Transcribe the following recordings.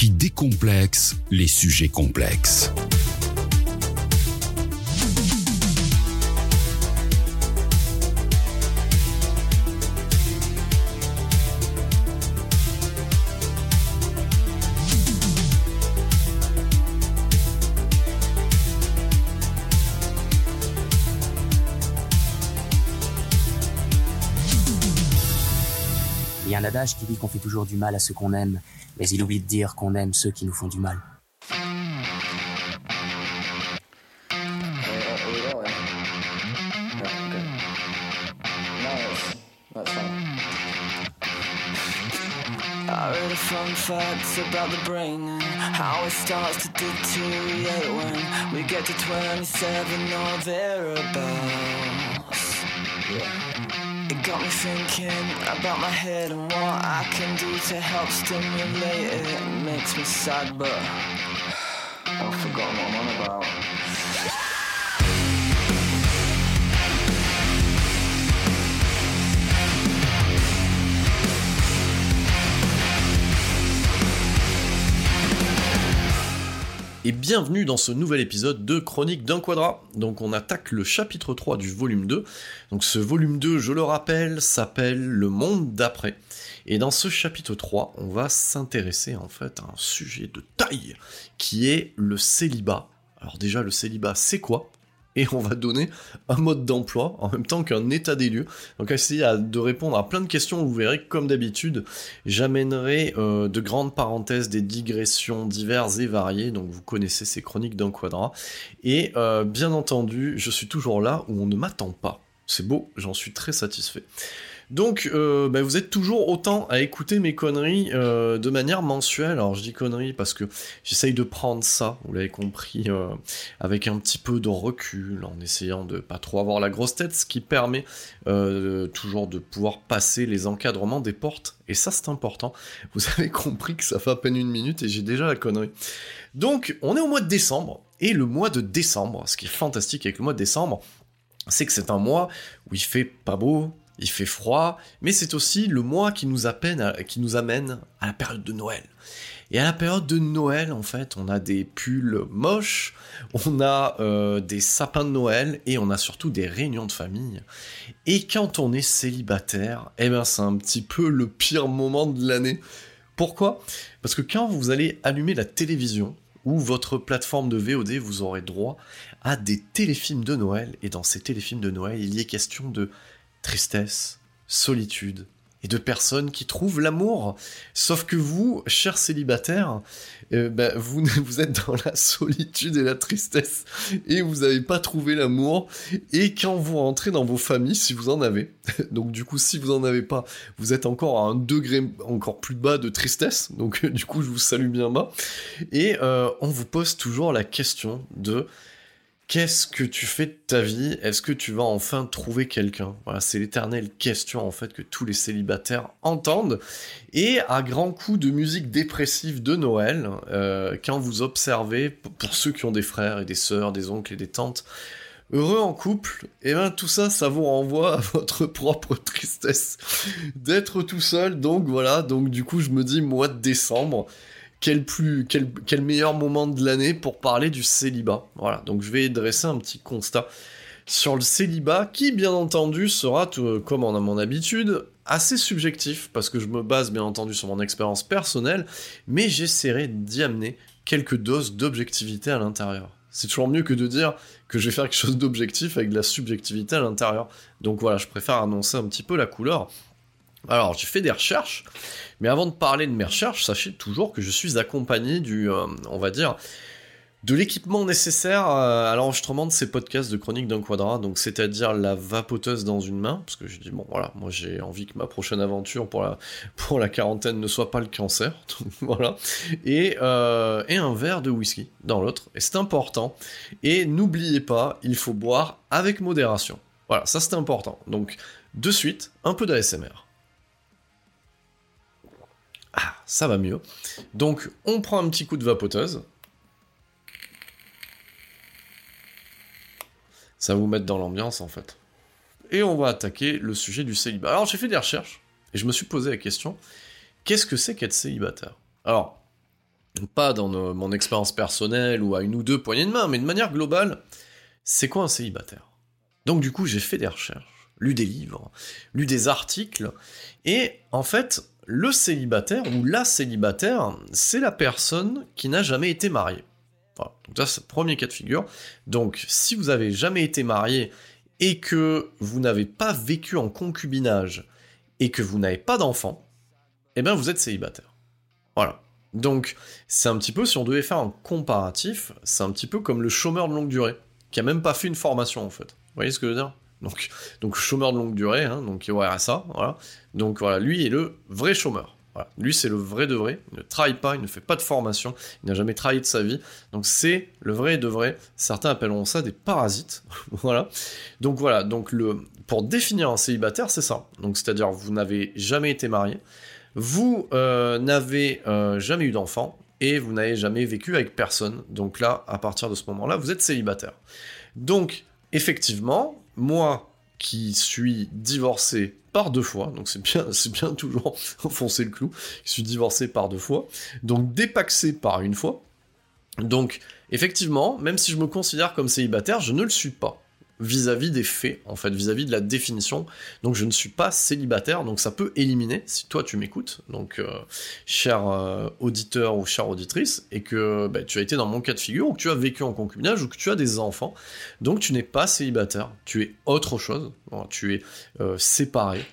qui décomplexe les sujets complexes. Il y a un adage qui dit qu'on fait toujours du mal à ceux qu'on aime, mais il oublie de dire qu'on aime ceux qui nous font du mal. I read a fun facts about the brain and how it starts to deteriorate when we get to 27 or thereabouts. It got me thinking about my head and what I can do to help stimulate it. Makes me sad, but I've forgotten what I'm on about. Et bienvenue dans ce nouvel épisode de Chronique d'un quadrat. Donc on attaque le chapitre 3 du volume 2. Donc ce volume 2, je le rappelle, s'appelle Le monde d'après. Et dans ce chapitre 3, on va s'intéresser en fait à un sujet de taille qui est le célibat. Alors déjà le célibat, c'est quoi? Et on va donner un mode d'emploi en même temps qu'un état des lieux. Donc essayer de répondre à plein de questions, vous verrez comme d'habitude, j'amènerai euh, de grandes parenthèses, des digressions diverses et variées, donc vous connaissez ces chroniques d'un quadrat. Et euh, bien entendu, je suis toujours là où on ne m'attend pas. C'est beau, j'en suis très satisfait. Donc, euh, bah, vous êtes toujours autant à écouter mes conneries euh, de manière mensuelle. Alors, je dis conneries parce que j'essaye de prendre ça, vous l'avez compris, euh, avec un petit peu de recul, en essayant de pas trop avoir la grosse tête, ce qui permet toujours de pouvoir passer les encadrements des portes. Et ça, c'est important. Vous avez compris que ça fait à peine une minute et j'ai déjà la connerie. Donc, on est au mois de décembre. Et le mois de décembre, ce qui est fantastique avec le mois de décembre, c'est que c'est un mois où il fait pas beau, il fait froid, mais c'est aussi le mois qui nous, appelle qui nous amène à la période de Noël. Et à la période de Noël, en fait, on a des pulls moches, on a euh, des sapins de Noël et on a surtout des réunions de famille. Et quand on est célibataire, eh ben c'est un petit peu le pire moment de l'année. Pourquoi? Parce que quand vous allez allumer la télévision ou votre plateforme de VOD, vous aurez droit à des téléfilms de Noël. Et dans ces téléfilms de Noël, il y est question de tristesse, solitude, et de personnes qui trouvent l'amour. Sauf que vous, chers célibataires, euh, bah, vous, êtes dans la solitude et la tristesse, et vous n'avez pas trouvé l'amour. Et quand vous rentrez dans vos familles, si vous en avez, donc du coup, si vous en avez pas, vous êtes encore à un degré encore plus bas de tristesse. Donc du coup, je vous salue bien bas. Et euh, on vous pose toujours la question de Qu'est-ce que tu fais de ta vie? Est-ce que tu vas enfin trouver quelqu'un? Voilà, c'est l'éternelle question en fait que tous les célibataires entendent. Et à grands coups de musique dépressive de Noël, euh, quand vous observez, pour ceux qui ont des frères et des sœurs, des oncles et des tantes, heureux en couple, et eh bien tout ça, ça vous renvoie à votre propre tristesse d'être tout seul. Donc voilà, donc du coup je me dis mois de décembre, quel, plus, quel, quel meilleur moment de l'année pour parler du célibat. Voilà, donc je vais dresser un petit constat sur le célibat, qui bien entendu sera, tout, comme on a mon habitude, assez subjectif, parce que je me base bien entendu sur mon expérience personnelle, mais j'essaierai d'y amener quelques doses d'objectivité à l'intérieur. C'est toujours mieux que de dire que je vais faire quelque chose d'objectif avec de la subjectivité à l'intérieur. Donc voilà, je préfère annoncer un petit peu la couleur. Alors, j'ai fait des recherches, mais avant de parler de mes recherches, sachez toujours que je suis accompagné du, euh, on va dire, de l'équipement nécessaire à l'enregistrement de ces podcasts de Chronique d'un Quadra, donc c'est-à-dire la vapoteuse dans une main, parce que je dis bon voilà, moi j'ai envie que ma prochaine aventure pour la, pour la quarantaine ne soit pas le cancer, voilà, et, euh, et un verre de whisky dans l'autre, et c'est important, et n'oubliez pas, il faut boire avec modération. Voilà, ça c'est important. Donc de suite, un peu d'ASMR. Ah, ça va mieux. Donc on prend un petit coup de vapoteuse, Ça va vous mettre dans l'ambiance en fait. Et on va attaquer le sujet du célibat. Alors j'ai fait des recherches et je me suis posé la question qu'est-ce que c'est qu'être célibataire? Alors, pas dans mon expérience personnelle ou à une ou deux poignées de main, mais de manière globale, c'est quoi un célibataire? Donc du coup, j'ai fait des recherches, lu des livres, lu des articles, et en fait, le célibataire ou la célibataire, c'est la personne qui n'a jamais été mariée. Donc ça, c'est le premier cas de figure. Donc, si vous avez jamais été marié et que vous n'avez pas vécu en concubinage et que vous n'avez pas d'enfant, eh bien, vous êtes célibataire. Voilà. Donc, c'est un petit peu, si on devait faire un comparatif, c'est un petit peu comme le chômeur de longue durée, qui a même pas fait une formation, en fait. Vous voyez ce que je veux dire? Donc, donc, chômeur de longue durée, hein, donc au ça, voilà. Donc voilà, lui est le vrai chômeur. Lui, c'est le vrai de vrai. Il ne travaille pas, il ne fait pas de formation, il n'a jamais travaillé de sa vie. Donc, c'est le vrai de vrai. Certains appelleront ça des parasites. voilà. Donc, voilà. Donc, le, pour définir un célibataire, c'est ça. Donc, c'est-à-dire, vous n'avez jamais été marié, vous euh, n'avez euh, jamais eu d'enfant et vous n'avez jamais vécu avec personne. Donc, là, à partir de ce moment-là, vous êtes célibataire. Donc, effectivement, moi qui suis divorcé par deux fois, donc c'est bien, c'est bien toujours enfoncer le clou. Je suis divorcé par deux fois, donc dépaxé par une fois. Donc effectivement, même si je me considère comme célibataire, je ne le suis pas vis-à-vis des faits, en fait, vis-à-vis de la définition. Donc je ne suis pas célibataire, donc ça peut éliminer, si toi tu m'écoutes, donc euh, cher euh, auditeur ou chère auditrice, et que bah, tu as été dans mon cas de figure, ou que tu as vécu en concubinage, ou que tu as des enfants, donc tu n'es pas célibataire, tu es autre chose, tu es euh, séparé,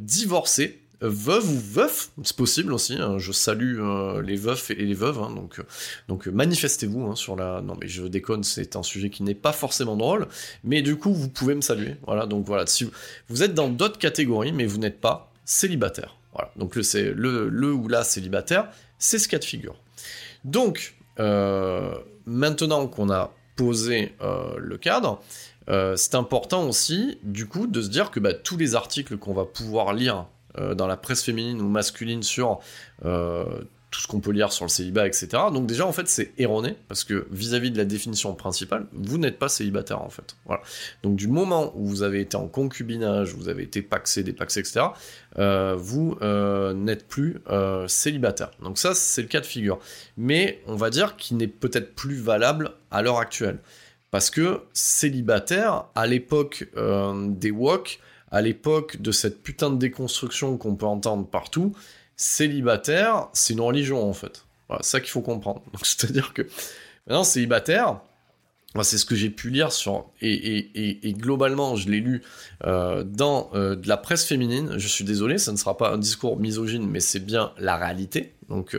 divorcé, veuve ou veuf, c'est possible aussi. Hein, je salue euh, les veufs et les veuves, hein, donc, donc manifestez-vous hein, sur la. Non mais je déconne, c'est un sujet qui n'est pas forcément drôle, mais du coup vous pouvez me saluer. Voilà, donc voilà, si vous, êtes dans d'autres catégories, mais vous n'êtes pas célibataire. Voilà, donc le, c'est le, ou la célibataire, c'est ce cas de figure. Donc euh, maintenant qu'on a posé euh, le cadre. c'est important aussi, du coup, de se dire que bah, tous les articles qu'on va pouvoir lire euh, dans la presse féminine ou masculine sur euh, tout ce qu'on peut lire sur le célibat, etc. Donc déjà, en fait, c'est erroné, parce que vis-à-vis de la définition principale, vous n'êtes pas célibataire, en fait. Voilà. Donc du moment où vous avez été en concubinage, vous avez été paxé, dépaxé, etc., euh, vous n'êtes plus célibataire. Donc ça, c'est le cas de figure. Mais on va dire qu'il n'est peut-être plus valable à l'heure actuelle. Parce que célibataire, à l'époque des WOC, à l'époque de cette putain de déconstruction qu'on peut entendre partout, célibataire, c'est une religion en fait. Voilà, ça qu'il faut comprendre. C'est-à-dire que maintenant, célibataire, c'est ce que j'ai pu lire sur et, globalement je l'ai lu euh, dans euh, de la presse féminine. Je suis désolé, ça ne sera pas un discours misogyne, mais c'est bien la réalité. Donc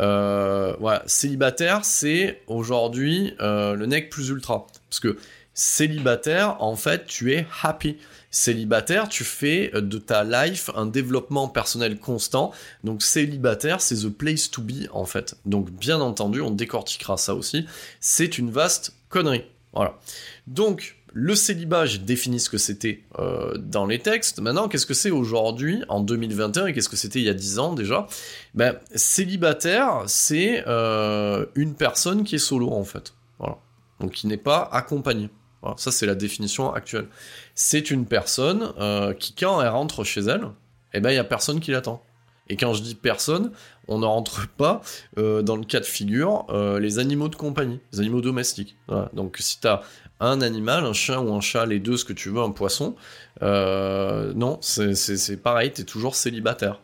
euh, voilà, célibataire, c'est aujourd'hui le nec plus ultra, parce que célibataire, en fait, tu es happy célibataire, tu fais de ta life un développement personnel constant. Donc célibataire, c'est the place to be en fait. Donc bien entendu, on décortiquera ça aussi. C'est une vaste connerie. Voilà. Donc le célibat, j'ai défini ce que c'était euh, dans les textes. Maintenant, qu'est-ce que c'est aujourd'hui, en 2021, et qu'est-ce que c'était il y a 10 ans déjà? Ben, célibataire, c'est euh, une personne qui est solo, en fait. Voilà. Donc, qui n'est pas accompagnée. Voilà. Ça, c'est la définition actuelle c'est une personne euh, qui, quand elle rentre chez elle, eh ben, il n'y a personne qui l'attend. Et quand je dis personne, on ne rentre pas euh, dans le cas de figure euh, les animaux de compagnie, les animaux domestiques. Donc si tu as un animal, un chien ou un chat, les deux, ce que tu veux, un poisson, non, c'est pareil, tu es toujours célibataire.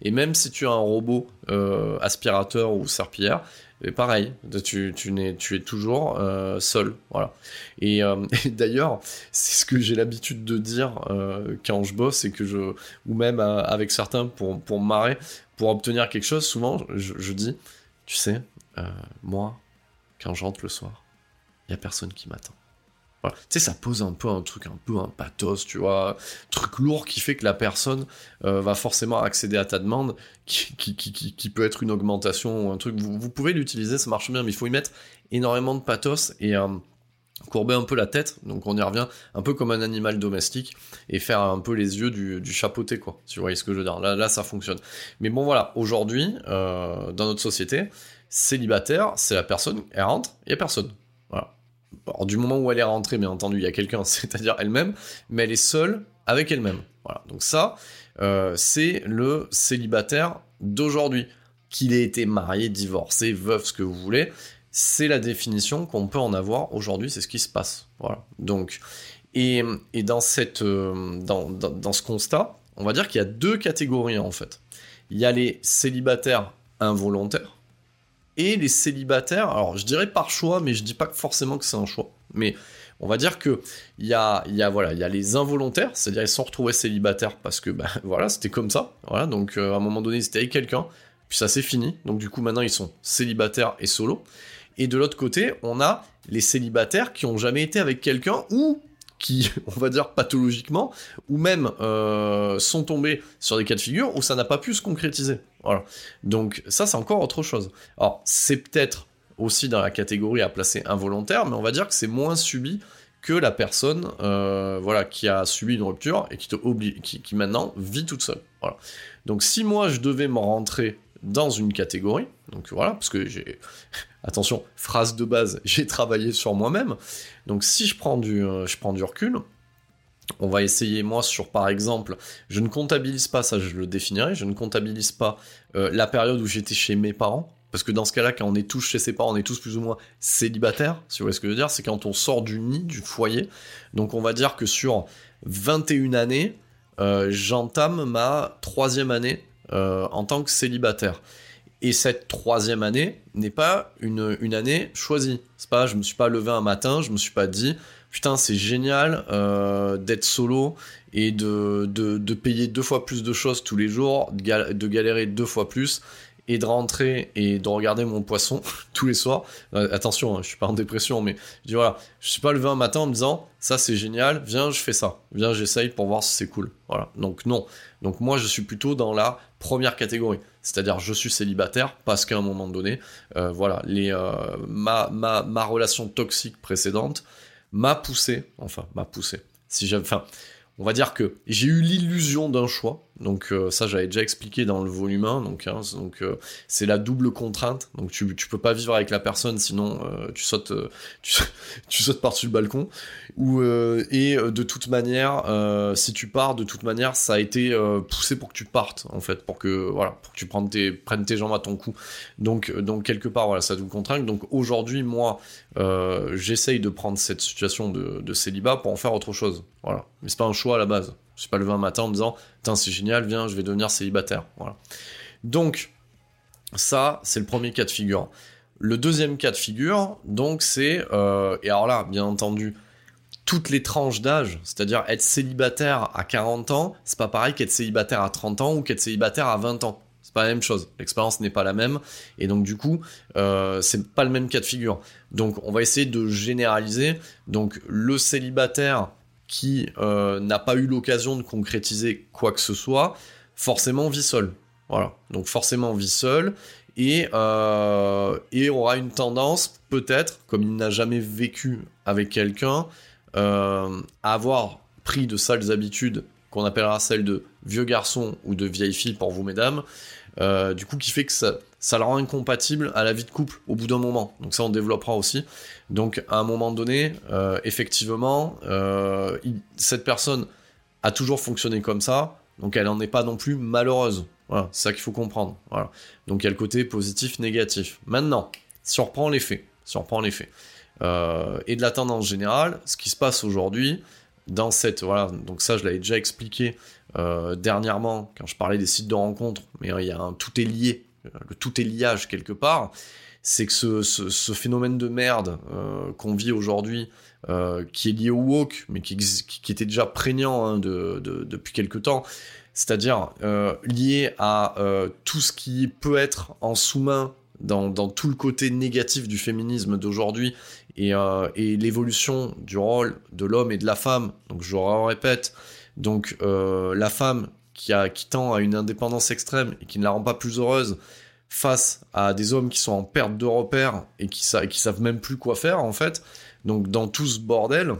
Et même si tu as un robot aspirateur ou serpillière, et pareil, tu, tu, es, tu toujours euh, seul, voilà. Euh, et, d'ailleurs, c'est ce que j'ai l'habitude de dire euh, quand je bosse et que je, ou même avec certains pour, pour me marrer, pour obtenir quelque chose, souvent je, je dis, tu sais, moi, quand je rentre le soir, il y a personne qui m'attend. Tu sais, ça pose un peu un truc, un peu un pathos, tu vois, truc lourd qui fait que la personne euh, va forcément accéder à ta demande, qui, peut être une augmentation ou un truc. Vous, pouvez l'utiliser, ça marche bien, mais il faut y mettre énormément de pathos et euh, courber un peu la tête, donc on y revient un peu comme un animal domestique et faire un peu les yeux du, du chapeauté, quoi. Si vous ce que je veux dire. Là, là ça fonctionne. Mais bon, voilà, aujourd'hui, euh, dans notre société, célibataire, c'est la personne, elle rentre, il y a personne. Alors, du moment où elle est rentrée, bien entendu, il y a quelqu'un, c'est-à-dire elle-même, mais elle est seule avec elle-même. Voilà. Donc ça, euh, c'est le célibataire d'aujourd'hui. Qu'il ait été marié, divorcé, veuf, ce que vous voulez, c'est la définition qu'on peut en avoir aujourd'hui, c'est ce qui se passe. Voilà. Donc, et, et dans, cette, euh, dans, dans, dans ce constat, on va dire qu'il y a deux catégories en fait. Il y a les célibataires involontaires, et les célibataires, alors je dirais par choix, mais je dis pas forcément que c'est un choix. Mais on va dire que il y a, y a voilà, il y a les involontaires, c'est-à-dire ils sont retrouvés célibataires parce que ben voilà, c'était comme ça. Voilà, donc euh, à un moment donné, ils étaient avec quelqu'un, puis ça c'est fini. Donc du coup maintenant ils sont célibataires et solo. Et de l'autre côté, on a les célibataires qui ont jamais été avec quelqu'un ou qui, on va dire pathologiquement, ou même euh, sont tombés sur des cas de figure où ça n'a pas pu se concrétiser. Voilà. Donc ça, c'est encore autre chose. Alors, c'est peut-être aussi dans la catégorie à placer involontaire, mais on va dire que c'est moins subi que la personne euh, voilà, qui a subi une rupture et qui, te oblige, qui, maintenant vit toute seule. Voilà. Donc si moi je devais me rentrer dans une catégorie, donc voilà, parce que j'ai, attention, phrase de base, j'ai travaillé sur moi-même, donc si je prends du, euh, je recul, on va essayer, moi, sur par exemple, je ne comptabilise pas, ça je le définirai, je ne comptabilise pas euh, la période où j'étais chez mes parents, parce que dans ce cas-là, quand on est tous chez ses parents, on est tous plus ou moins célibataires, si vous voyez ce que je veux dire, c'est quand on sort du nid, du foyer. Donc on va dire que sur 21 années, euh, j'entame ma troisième année en tant que célibataire. Et cette troisième année n'est pas une, année choisie. C'est pas, je me suis pas levé un matin, je me suis pas dit, putain, c'est génial euh, d'être solo et de, de, de, payer deux fois plus de choses tous les jours, de galérer deux fois plus de rentrer et de regarder mon poisson tous les soirs. Euh, attention, hein, je suis pas en dépression, mais je dis voilà, je suis pas levé un matin en me disant ça c'est génial, viens je fais ça, viens j'essaye pour voir si c'est cool. Voilà, donc non. Donc moi je suis plutôt dans la première catégorie, c'est-à-dire je suis célibataire parce qu'à un moment donné, euh, voilà, les euh, ma, relation toxique précédente m'a poussé, enfin m'a poussé. Si enfin on va dire que j'ai eu l'illusion d'un choix. Donc euh, ça j'avais déjà expliqué dans le volume 1. Donc hein, euh, c'est la double contrainte. Donc tu, tu peux pas vivre avec la personne sinon euh, tu sautes tu, tu, sautes par-dessus le balcon. Ou et de toute manière si tu pars de toute manière ça a été poussé pour que tu partes en fait pour que voilà pour que tu prennes tes prennes tes jambes à ton cou. Donc donc quelque part voilà ça double contrainte. Donc aujourd'hui moi j'essaye de prendre cette situation de, de célibat pour en faire autre chose. Voilà mais c'est pas un choix à la base. Je suis pas levé un matin en me disant, putain, c'est génial, viens, je vais devenir célibataire. Voilà. Donc, ça, c'est le premier cas de figure. Le deuxième cas de figure, donc, c'est, euh, et alors là, bien entendu, toutes les tranches d'âge, c'est-à-dire être célibataire à 40 ans, c'est pas pareil qu'être célibataire à 30 ans ou qu'être célibataire à 20 ans. C'est pas la même chose. L'expérience n'est pas la même. Et donc, du coup, euh, c'est pas le même cas de figure. Donc, on va essayer de généraliser. Donc, le célibataire qui euh, n'a pas eu l'occasion de concrétiser quoi que ce soit, forcément vit seul. Voilà. Donc forcément vit seul et, euh, aura une tendance, peut-être, comme il n'a jamais vécu avec quelqu'un, euh, à avoir pris de sales habitudes qu'on appellera celles de vieux garçon ou de vieille fille pour vous, mesdames, euh, du coup, qui fait que ça, ça le rend incompatible à la vie de couple au bout d'un moment. Donc ça, on développera aussi. Donc à un moment donné, euh, effectivement, euh, cette personne a toujours fonctionné comme ça, donc elle n'en est pas non plus malheureuse. Voilà, c'est ça qu'il faut comprendre. Voilà. Donc il y a le côté positif, négatif. Maintenant, si les faits, si on reprend les faits, euh, et de la tendance générale, ce qui se passe aujourd'hui, dans cette voilà donc ça je l'avais déjà expliqué dernièrement quand je parlais des sites de rencontres mais il y a un tout est lié le tout est liage quelque part c'est que ce, ce, phénomène de merde euh, qu'on vit aujourd'hui euh, qui est lié au woke mais qui, était déjà prégnant hein, de, de, depuis quelque temps c'est-à-dire euh, lié à euh, tout ce qui peut être en sous-main dans, dans, tout le côté négatif du féminisme d'aujourd'hui et, euh, et l'évolution du rôle de l'homme et de la femme. Donc je répète, donc euh, la femme qui, tend à une indépendance extrême et qui ne la rend pas plus heureuse face à des hommes qui sont en perte de repères et qui, sa savent même plus quoi faire en fait. Donc dans tout ce bordel,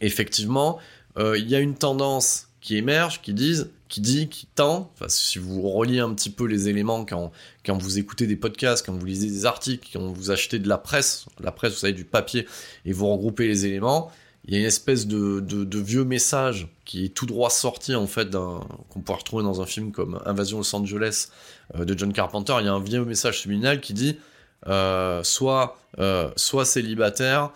effectivement, euh, il y a une tendance qui émerge, qui disent, qui dit, qui tend, si vous reliez un petit peu les éléments quand, quand vous écoutez des podcasts, quand vous lisez des articles, quand vous achetez de la presse, la presse, vous savez, du papier, et vous regroupez les éléments, il y a une espèce de, vieux message qui est tout droit sorti, en fait, qu'on pourrait retrouver dans un film comme Invasion Los Angeles euh, de John Carpenter. Il y a un vieux message subliminal qui dit euh, soit, euh, soit célibataire,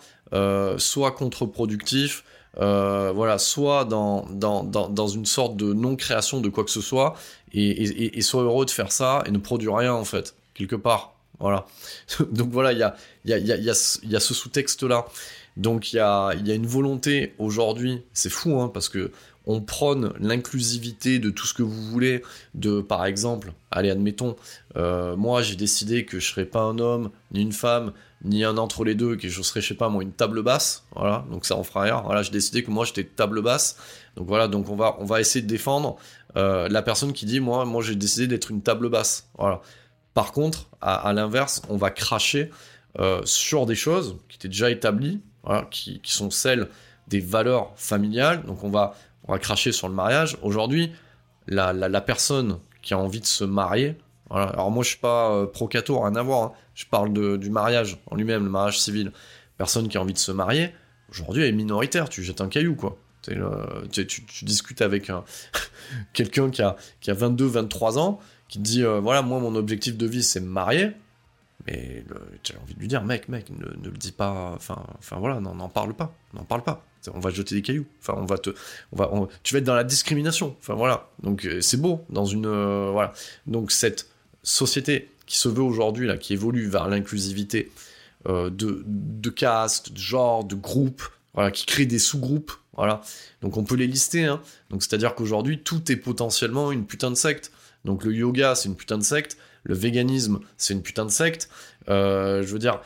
soit contre-productif, voilà, soit dans, dans, dans, dans, une sorte de non-création de quoi que ce soit, et, et, soit heureux de faire ça et ne produire rien en fait, quelque part. Voilà. Donc voilà, il y a, y, a, y, a, y a ce sous-texte-là. Donc il y a, une volonté aujourd'hui, c'est fou, hein, parce que on prône l'inclusivité de tout ce que vous voulez, de par exemple, allez admettons, euh, moi j'ai décidé que je serais pas un homme ni une femme, ni un entre les deux, que je serais, je sais pas moi, une table basse, voilà, donc ça en fera rien, voilà, j'ai décidé que moi j'étais table basse, donc voilà, donc on va, essayer de défendre euh, la personne qui dit, moi, moi j'ai décidé d'être une table basse, voilà. Par contre, à, à l'inverse, on va cracher euh, sur des choses qui étaient déjà établies, qui, sont celles des valeurs familiales, donc on va, on va cracher sur le mariage. Aujourd'hui, la, la, personne qui a envie de se marier, alors moi je suis pas euh, pro-cato, rien à voir, hein. je parle de, du mariage en lui-même, le mariage civil. Personne qui a envie de se marier, aujourd'hui elle est minoritaire, tu jettes un caillou quoi. Tu, discutes avec quelqu'un qui a, qui a 22, 23 ans, qui te dit euh, voilà, moi mon objectif de vie c'est me marier. Mais j'ai envie de lui dire, mec, mec, ne, le dis pas, enfin, enfin voilà, n'en parle pas, n'en parle pas on va jeter des cailloux. Enfin, on va te, on va, tu vas être dans la discrimination. Enfin voilà. Donc euh, c'est beau dans une, euh, voilà. Donc cette société qui se veut aujourd'hui là, qui évolue vers l'inclusivité euh, de, de caste, de genre, de groupe, voilà, qui crée des sous-groupes. Voilà. Donc on peut les lister. Hein. Donc c'est-à-dire qu'aujourd'hui tout est potentiellement une putain de secte. Donc le yoga c'est une putain de secte, le véganisme c'est une putain de secte. Euh, je veux dire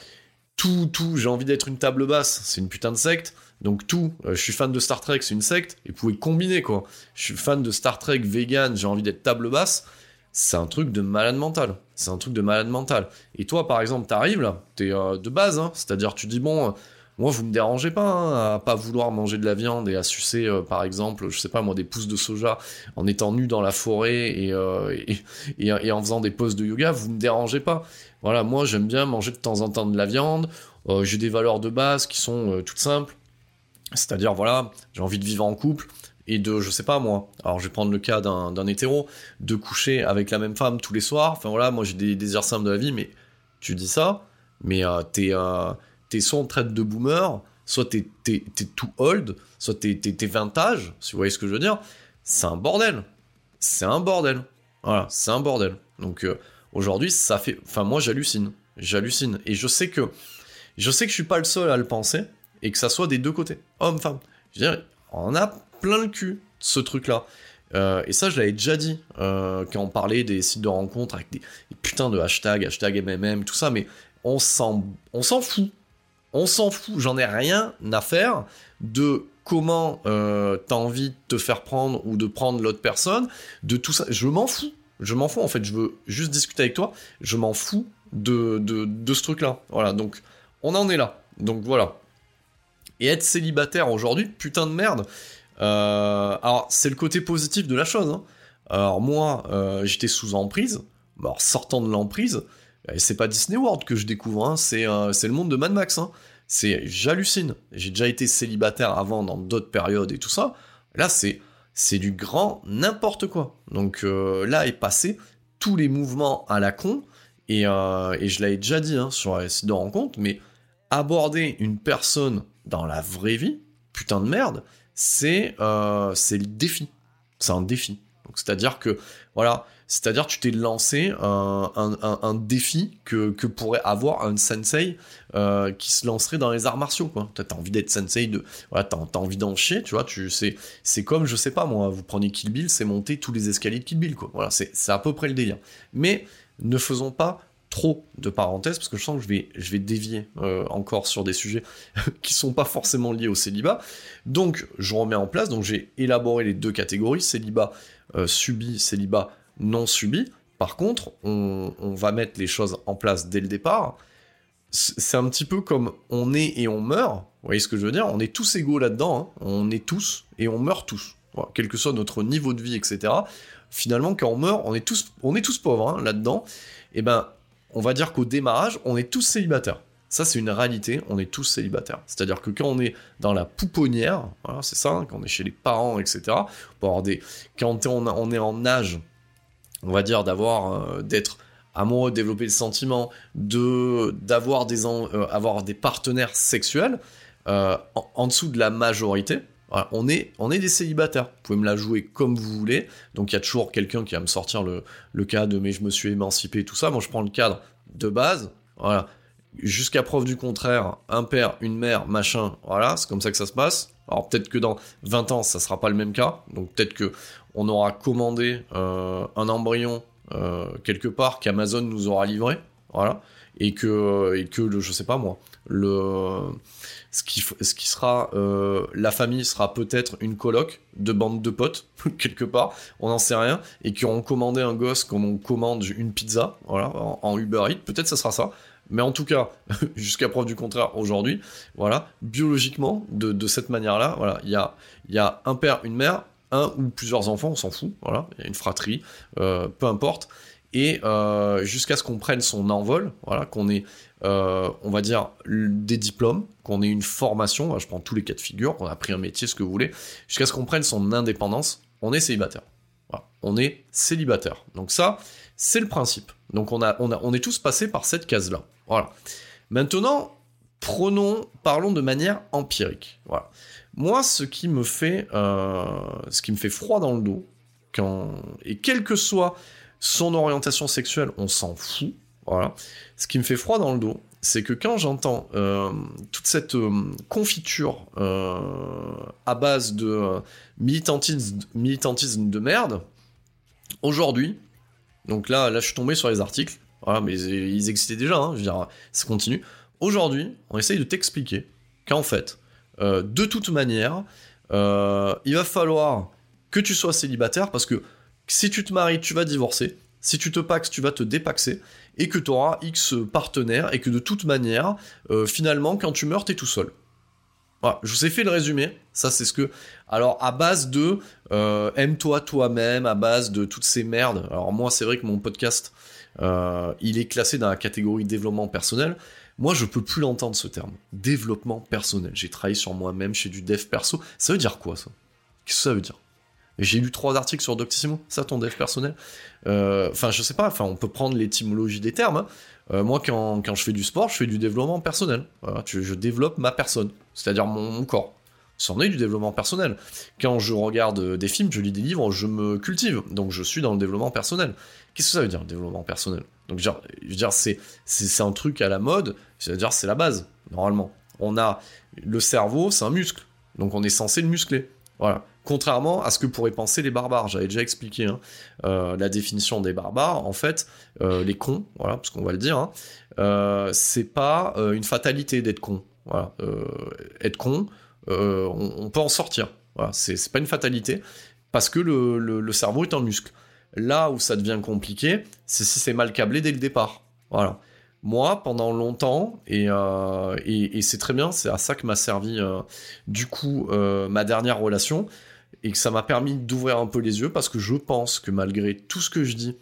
tout, tout, j'ai envie d'être une table basse, c'est une putain de secte. Donc tout, euh, je suis fan de Star Trek, c'est une secte, et vous pouvez combiner quoi. Je suis fan de Star Trek, vegan, j'ai envie d'être table basse, c'est un truc de malade mental. C'est un truc de malade mental. Et toi, par exemple, t'arrives là, t'es euh, de base, hein, c'est-à-dire tu dis bon, moi vous me dérangez pas hein, à pas vouloir manger de la viande et à sucer, euh, par exemple, je sais pas moi, des pousses de soja en étant nu dans la forêt et, euh, et, et, en faisant des poses de yoga, vous me dérangez pas. Voilà, moi j'aime bien manger de temps en temps de la viande, euh, j'ai des valeurs de base qui sont toutes simples c'est-à-dire, voilà, j'ai envie de vivre en couple et de, je sais pas moi, alors je vais prendre le cas d'un hétéro, de coucher avec la même femme tous les soirs. Enfin voilà, moi j'ai des désirs simples de la vie, mais tu dis ça, mais t'es es soit en traite de boomer, soit t'es es, tout old, soit t'es es, vintage, si vous voyez ce que je veux dire. C'est un bordel. C'est un bordel. Voilà, c'est un bordel. Donc euh, aujourd'hui, ça fait. Enfin, moi j'hallucine. J'hallucine. Et je sais que. Je sais que je suis pas le seul à le penser et que ça soit des deux côtés, homme-femme. Je veux dire, on a plein le cul, ce truc-là. Euh, et ça, je l'avais déjà dit euh, quand on parlait des sites de rencontres avec des, des putains de hashtags, hashtag MMM, tout ça, mais on s'en, on s'en fout. On s'en fout. J'en ai rien à faire de comment euh, t'as envie de te faire prendre ou de prendre l'autre personne, de tout ça. Je m'en fous. Je m'en fous, en fait. Je veux juste discuter avec toi. Je m'en fous de, de, de ce truc-là. Voilà, donc on en est là. Donc voilà. Et être célibataire aujourd'hui, putain de merde. Euh, alors, c'est le côté positif de la chose. Hein. Alors, moi, euh, j'étais sous emprise. Alors, sortant de l'emprise, c'est pas Disney World que je découvre, hein. c'est euh, le monde de Mad Max. Hein. C'est, j'hallucine. J'ai déjà été célibataire avant dans d'autres périodes et tout ça. Là, c'est c'est du grand n'importe quoi. Donc euh, là est passé tous les mouvements à la con. Et, euh, et je l'avais déjà dit hein, sur les sites de rencontre, mais aborder une personne dans la vraie vie, putain de merde, c'est c'est le défi. C'est un défi. Donc c'est-à-dire que voilà, c'est-à-dire tu t'es lancé un, défi que, que pourrait avoir un sensei euh, qui se lancerait dans les arts martiaux quoi. T'as envie d'être sensei de voilà, t'as as envie d'en chier, tu vois, tu c'est c'est comme je sais pas moi, vous prenez Kill Bill, c'est monter tous les escaliers de Kill Bill. Voilà, c'est c'est à peu près le délire. Mais ne faisons pas trop de parenthèses parce que je sens que je vais, je vais dévier euh, encore sur des sujets qui sont pas forcément liés au célibat. Donc je remets en place, donc j'ai élaboré les deux catégories, célibat euh, subi, célibat non subi. Par contre, on, va mettre les choses en place dès le départ. C'est un petit peu comme on est et on meurt. Vous voyez ce que je veux dire? On est tous égaux là-dedans. Hein. On est tous et on meurt tous. quel que soit notre niveau de vie, etc. Finalement, quand on meurt, on est tous, on est tous pauvres hein, là-dedans. Et eh ben, on va dire qu'au démarrage, on est tous célibataires. Ça, c'est une réalité, on est tous célibataires. C'est-à-dire que quand on est dans la pouponnière, c'est ça, hein, quand on est chez les parents, etc., des... quand on, est en âge, on va dire, d'avoir, euh, d'être amoureux, développer le sentiment, de, d'avoir des, euh, avoir des partenaires sexuels, euh, en, dessous de la majorité, on, est, on est des célibataires. Vous pouvez me la jouer comme vous voulez. Donc il y a toujours quelqu'un qui va me sortir le, le cas de mais je me suis émancipé, tout ça. Moi je prends le cadre de base. Voilà. Jusqu'à preuve du contraire, un père, une mère, machin, voilà, c'est comme ça que ça se passe. Alors peut-être que dans 20 ans, ça sera pas le même cas. Donc peut-être que on aura commandé euh, un embryon euh, quelque part qu'Amazon nous aura livré, voilà, et que et que le, je sais pas moi, le ce qui, ce qui sera euh, la famille sera peut-être une coloc de bande de potes quelque part. On n'en sait rien. Et qui auront commandé un gosse comme on commande une pizza voilà en, Uber Eats. Peut-être ça sera ça. Mais en tout cas jusqu'à preuve du contraire aujourd'hui voilà. Biologiquement de, de cette manière là voilà. Il y a il y a un père une mère un ou plusieurs enfants on s'en fout voilà il y a une fratrie euh, peu importe et euh, jusqu'à ce qu'on prenne son envol, voilà, qu'on ait euh, on va dire, des diplômes, qu'on ait une formation, je prends tous les cas de figure, qu'on a pris un métier, ce que vous voulez, jusqu'à ce qu'on prenne son indépendance, on est célibataire. On est célibataire. Donc ça, c'est le principe. Donc on, on, on est tous passés par cette case-là. Voilà. Maintenant, prenons, parlons de manière empirique. Voilà. Moi, ce qui me fait, euh, ce qui me fait froid dans le dos, quand, et quelle que soit son orientation sexuelle, on s'en fout. Voilà. Ce qui me fait froid dans le dos, c'est que quand j'entends euh, toute cette euh, confiture à base de militantisme, militantisme, de merde, aujourd'hui, donc là, là je suis tombé sur les articles, voilà, mais ils existaient déjà, hein, je veux dire, ça continue. Aujourd'hui, on essaye de t'expliquer qu'en fait, de toute manière, il va falloir que tu sois célibataire parce que si tu te maries, tu vas divorcer. Si tu te paxes, tu vas te dépaxer et que tu auras X partenaires, et que de toute manière, euh, finalement, quand tu meurs, t'es tout seul. Voilà, je vous ai fait le résumé. Ça, c'est ce que. Alors, à base de euh, aime-toi toi-même, à base de toutes ces merdes. Alors, moi, c'est vrai que mon podcast, euh, il est classé dans la catégorie développement personnel. Moi, je peux plus l'entendre ce terme. Développement personnel. J'ai travaillé sur moi-même, chez du dev perso. Ça veut dire quoi, ça? Qu'est-ce que ça veut dire? J'ai lu trois articles sur Doctissimo, ça ton dev personnel? Euh, enfin, je sais pas, on peut prendre l'étymologie des termes. Hein. Euh, moi, quand, je fais du sport, je fais du développement personnel. Je, développe ma personne, c'est-à-dire mon, corps. C'en est du développement personnel. Quand je regarde des films, je lis des livres, je me cultive. Donc, je suis dans le développement personnel. Qu'est-ce que ça veut dire, développement personnel? Donc, je veux dire, c'est, c'est, un truc à la mode, c'est-à-dire, c'est la base, normalement. On a le cerveau, c'est un muscle. Donc, on est censé le muscler. Voilà. Contrairement à ce que pourraient penser les barbares, j'avais déjà expliqué hein, euh, la définition des barbares. En fait, euh, les cons, voilà, parce qu'on va le dire, hein, euh, c'est pas une fatalité d'être con. Voilà, être con, on, peut en sortir. C'est pas une fatalité parce que le, cerveau est un muscle. Là où ça devient compliqué, c'est si c'est mal câblé dès le départ. Voilà. Moi, pendant longtemps, et, et c'est très bien, c'est à ça que m'a servi du coup ma dernière relation, et que ça m'a permis d'ouvrir un peu les yeux parce que je pense que malgré tout ce que je dis,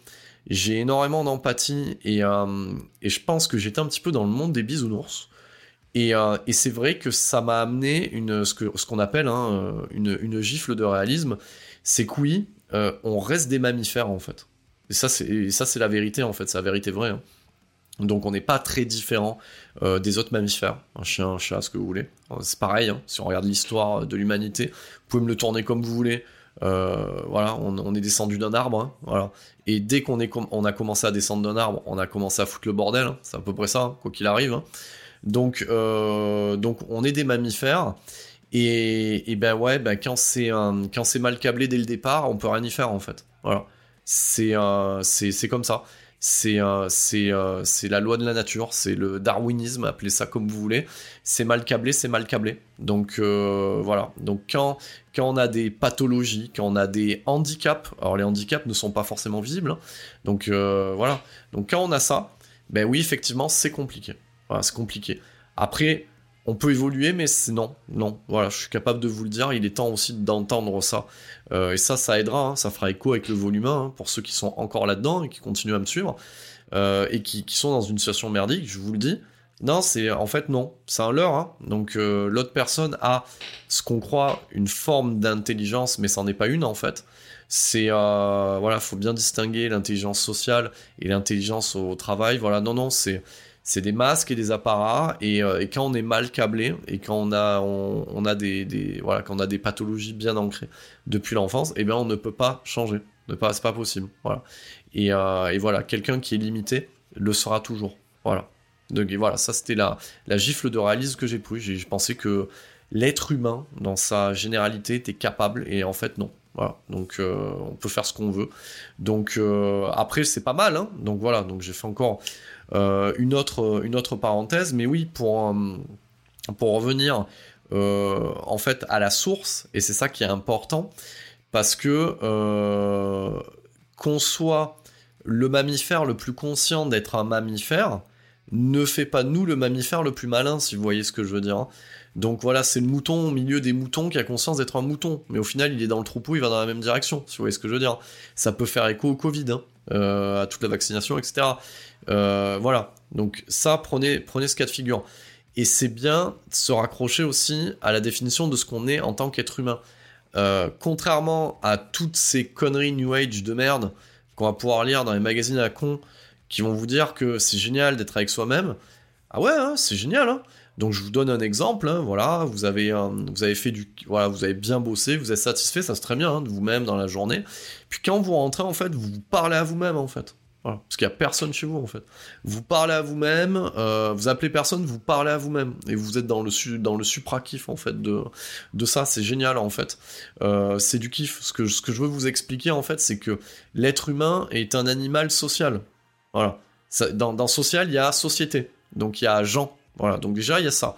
j'ai énormément d'empathie et, euh, et, je pense que j'étais un petit peu dans le monde des bisounours. Et, euh, et c'est vrai que ça m'a amené une, ce qu'on ce appelle hein, euh, une, une, gifle de réalisme. C'est que oui, on reste des mammifères en fait. Et ça, c'est la vérité en fait, c'est la vérité vraie. Hein. Donc on n'est pas très différent euh, des autres mammifères, un chien, un chat, ce que vous voulez. Euh, c'est pareil, hein. si on regarde l'histoire de l'humanité, vous pouvez me le tourner comme vous voulez. Euh, voilà, on, est descendu d'un arbre, voilà. Et dès qu'on on a commencé à descendre d'un arbre, on a commencé à foutre le bordel. C'est à peu près ça, quoi qu'il arrive. Donc, donc on est des mammifères. Et, ben ouais, ben quand c'est quand c'est mal câblé dès le départ, on peut rien y faire en fait. Voilà, c'est c'est comme ça. c'est euh, c'est euh, c'est la loi de la nature, c'est le darwinisme, appelez ça comme vous voulez. C'est mal câblé, c'est mal câblé. Donc euh, voilà. Donc quand quand on a des pathologies, quand on a des handicaps, alors les handicaps ne sont pas forcément visibles. hein. donc voilà. Donc quand on a ça, ben oui effectivement c'est compliqué. C'est compliqué. Après on peut évoluer, mais c'est non, non. Voilà, je suis capable de vous le dire. Il est temps aussi d'entendre ça. Euh, et ça, ça aidera. hein, ça fera écho avec le volume 1 hein, pour ceux qui sont encore là-dedans et qui continuent à me suivre euh, et qui, sont dans une situation merdique. Je vous le dis. Non, c'est en fait non, c'est un leurre. hein. Donc euh, l'autre personne a ce qu'on croit une forme d'intelligence, mais c'en est pas une en fait. C'est voilà, faut bien distinguer l'intelligence sociale et l'intelligence au travail. Voilà, non non, c'est c'est des masques et des apparats et, euh, et quand on est mal câblé et quand on a on, a des, des voilà quand on a des pathologies bien ancrées depuis l'enfance et bien on ne peut pas changer. Ne pas c'est pas possible. Voilà. Et, euh, et voilà quelqu'un qui est limité le sera toujours. Voilà. Donc voilà ça c'était la la gifle de réalisme que j'ai pris. Je pensais que l'être humain dans sa généralité était capable et en fait non. Voilà. Donc euh, on peut faire ce qu'on veut. Donc après c'est pas mal hein. Donc voilà. Donc j'ai fait encore une, autre, une autre parenthèse, mais oui, pour, euh, revenir euh, en fait à la source, et c'est ça qui est important, parce que euh, qu'on soit le mammifère le plus conscient d'être un mammifère, ne fait pas nous le mammifère le plus malin, si vous voyez ce que je veux dire. hein. Donc voilà, c'est le mouton au milieu des moutons qui a conscience d'être un mouton, mais au final il est dans le troupeau, il va dans la même direction, si vous voyez ce que je veux dire. Ça peut faire écho au Covid, hein, euh, à toute la vaccination, etc. Euh, voilà. Donc ça, prenez, prenez ce cas de figure. Et c'est bien de se raccrocher aussi à la définition de ce qu'on est en tant qu'être humain. Euh, contrairement à toutes ces conneries New Age de merde qu'on va pouvoir lire dans les magazines à con qui vont vous dire que c'est génial d'être avec soi-même. Ah ouais, hein, c'est génial. Hein donc je vous donne un exemple. hein, voilà, vous avez, vous avez fait du, voilà, vous avez bien bossé, vous êtes satisfait, ça c'est très bien hein, de vous-même dans la journée. Puis quand vous rentrez en fait, vous parlez à vous-même en fait. Parce qu'il n'y a personne chez vous en fait. Vous parlez à vous-même, euh, vous appelez personne, vous parlez à vous-même. Et vous êtes dans le, su dans le supra-kiff en fait de, de ça, c'est génial en fait. Euh, c'est du kiff. Ce que, ce que je veux vous expliquer en fait, c'est que l'être humain est un animal social. Voilà. Ça- dans, dans social, il y a société. Donc il y a gens. Voilà, donc déjà il y a ça.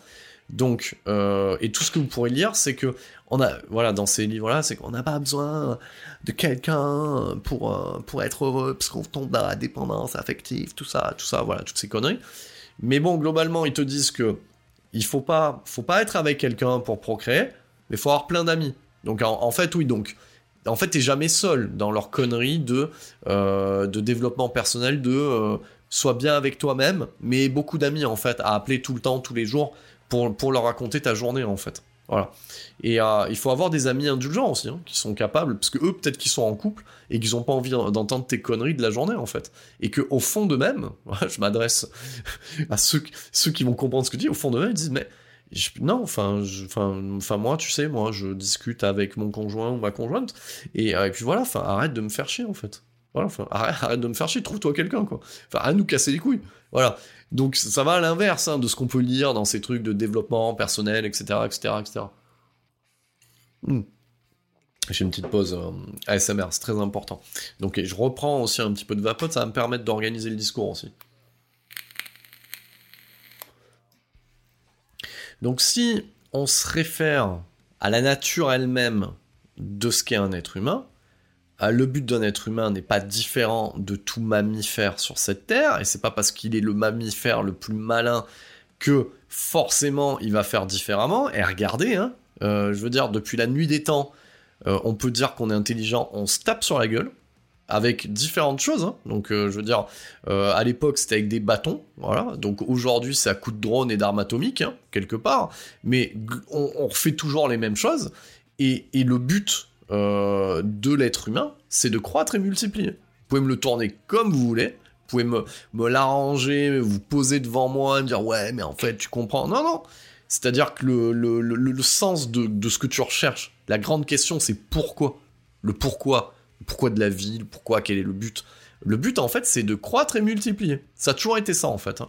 Donc, euh, et tout ce que vous pourrez lire, c'est que on a, voilà, dans ces livres-là, c'est qu'on n'a pas besoin de quelqu'un pour, euh, pour être heureux, parce qu'on tombe dans la dépendance affective, tout ça, tout ça, voilà, toutes ces conneries. Mais bon, globalement, ils te disent que il faut pas, faut pas être avec quelqu'un pour procréer, mais faut avoir plein d'amis. Donc en, fait, oui, donc en fait, t'es jamais seul dans leur connerie de, euh, de développement personnel, de sois bien avec toi-même, mais beaucoup d'amis en fait à appeler tout le temps, tous les jours pour, pour leur raconter ta journée en fait. Voilà. Et euh, il faut avoir des amis indulgents aussi, hein, qui sont capables, parce que eux peut-être qu'ils sont en couple et qu'ils ont pas envie d'entendre tes conneries de la journée en fait, et que au fond d'eux-mêmes, je m'adresse à ceux, ceux qui vont comprendre ce que je dis, au fond d'eux-mêmes ils disent mais non, enfin, enfin, moi, tu sais, moi, je discute avec mon conjoint ou ma conjointe, et, euh, et puis voilà, enfin, arrête de me faire chier, en fait. Voilà, enfin, arrête, arrête de me faire chier, trouve-toi quelqu'un, quoi. Enfin, de nous casser les couilles. Voilà. Donc, ça va à l'inverse hein, de ce qu'on peut lire dans ces trucs de développement personnel, etc., etc., etc. Hmm. J'ai une petite pause euh, ASMR, c'est très important. Donc, et je reprends aussi un petit peu de vapote, ça va me permettre d'organiser le discours aussi. Donc si on se réfère à la nature elle-même de ce qu'est un être humain, le but d'un être humain n'est pas différent de tout mammifère sur cette terre, et c'est pas parce qu'il est le mammifère le plus malin que forcément il va faire différemment. Et regardez, hein, euh, je veux dire, depuis la nuit des temps, euh, on peut dire qu'on est intelligent, on se tape sur la gueule avec différentes choses. hein. Donc, euh, je veux dire, à l'époque, c'était avec des bâtons, voilà. Donc aujourd'hui, c'est à coups de drone et d'armes atomiques, hein, quelque part. Mais on, on refait toujours les mêmes choses. Et le but euh, de l'être humain, c'est de croître et multiplier. Vous pouvez me le tourner comme vous voulez. Vous pouvez me, me l'arranger, vous poser devant moi et me dire ouais, mais en fait, tu comprends. Non, non. C'est-à-dire que le, le, sens de, de ce que tu recherches, la grande question, c'est pourquoi. Le pourquoi. Pourquoi de la vie, le pourquoi, quel est le but. Le but, en fait, c'est de croître et multiplier. Ça a toujours été ça, en fait. hein.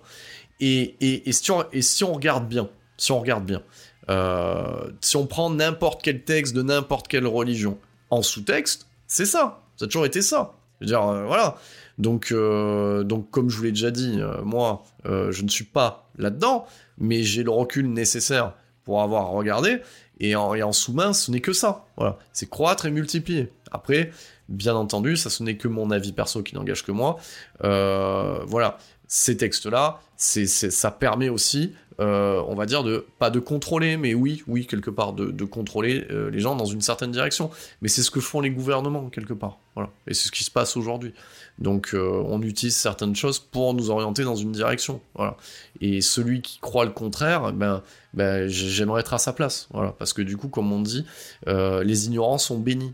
Et, et, si on, et si on regarde bien, si on regarde bien, euh, si on prend n'importe quel texte de n'importe quelle religion, en sous-texte, c'est ça. Ça a toujours été ça. Je veux dire, euh, voilà. Donc, euh, donc comme je vous l'ai déjà dit, moi, je ne suis pas là-dedans, mais j'ai le recul nécessaire pour avoir regardé. Et en, et en sous-main, ce n'est que ça. Voilà, c'est croître et multiplier. Après, bien entendu, ça ce n'est que mon avis perso qui n'engage que moi. voilà, ces textes-là, ça permet aussi euh, on va dire, de pas de contrôler, mais oui, oui, quelque part, de, contrôler euh, les gens dans une certaine direction. Mais c'est ce que font les gouvernements, quelque part. Et c'est ce qui se passe aujourd'hui. Donc euh, on utilise certaines choses pour nous orienter dans une direction. Et celui qui croit le contraire, ben, ben j'aimerais être à sa place. Parce que du coup, comme on dit, les ignorants sont bénis,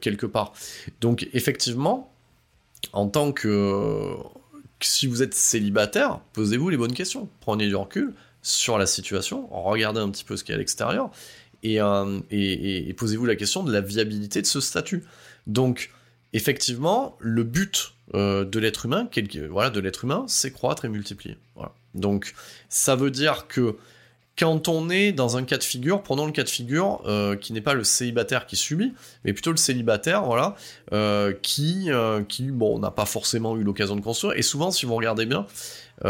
quelque part. Donc effectivement, en tant que si vous êtes célibataire, posez-vous les bonnes questions. Prenez du recul sur la situation, regardez un petit peu ce qu'il y a à l'extérieur, et, euh, posez-vous la question de la viabilité de ce statut. Donc, effectivement, le but euh, de l'être humain, voilà, de l'être humain, c'est croître et multiplier. Donc, ça veut dire que quand on est dans un cas de figure, prenons le cas de figure euh, qui n'est pas le célibataire qui subit, mais plutôt le célibataire, voilà, euh, qui, euh, qui, n'a pas forcément eu l'occasion de construire. Et souvent, si vous regardez bien,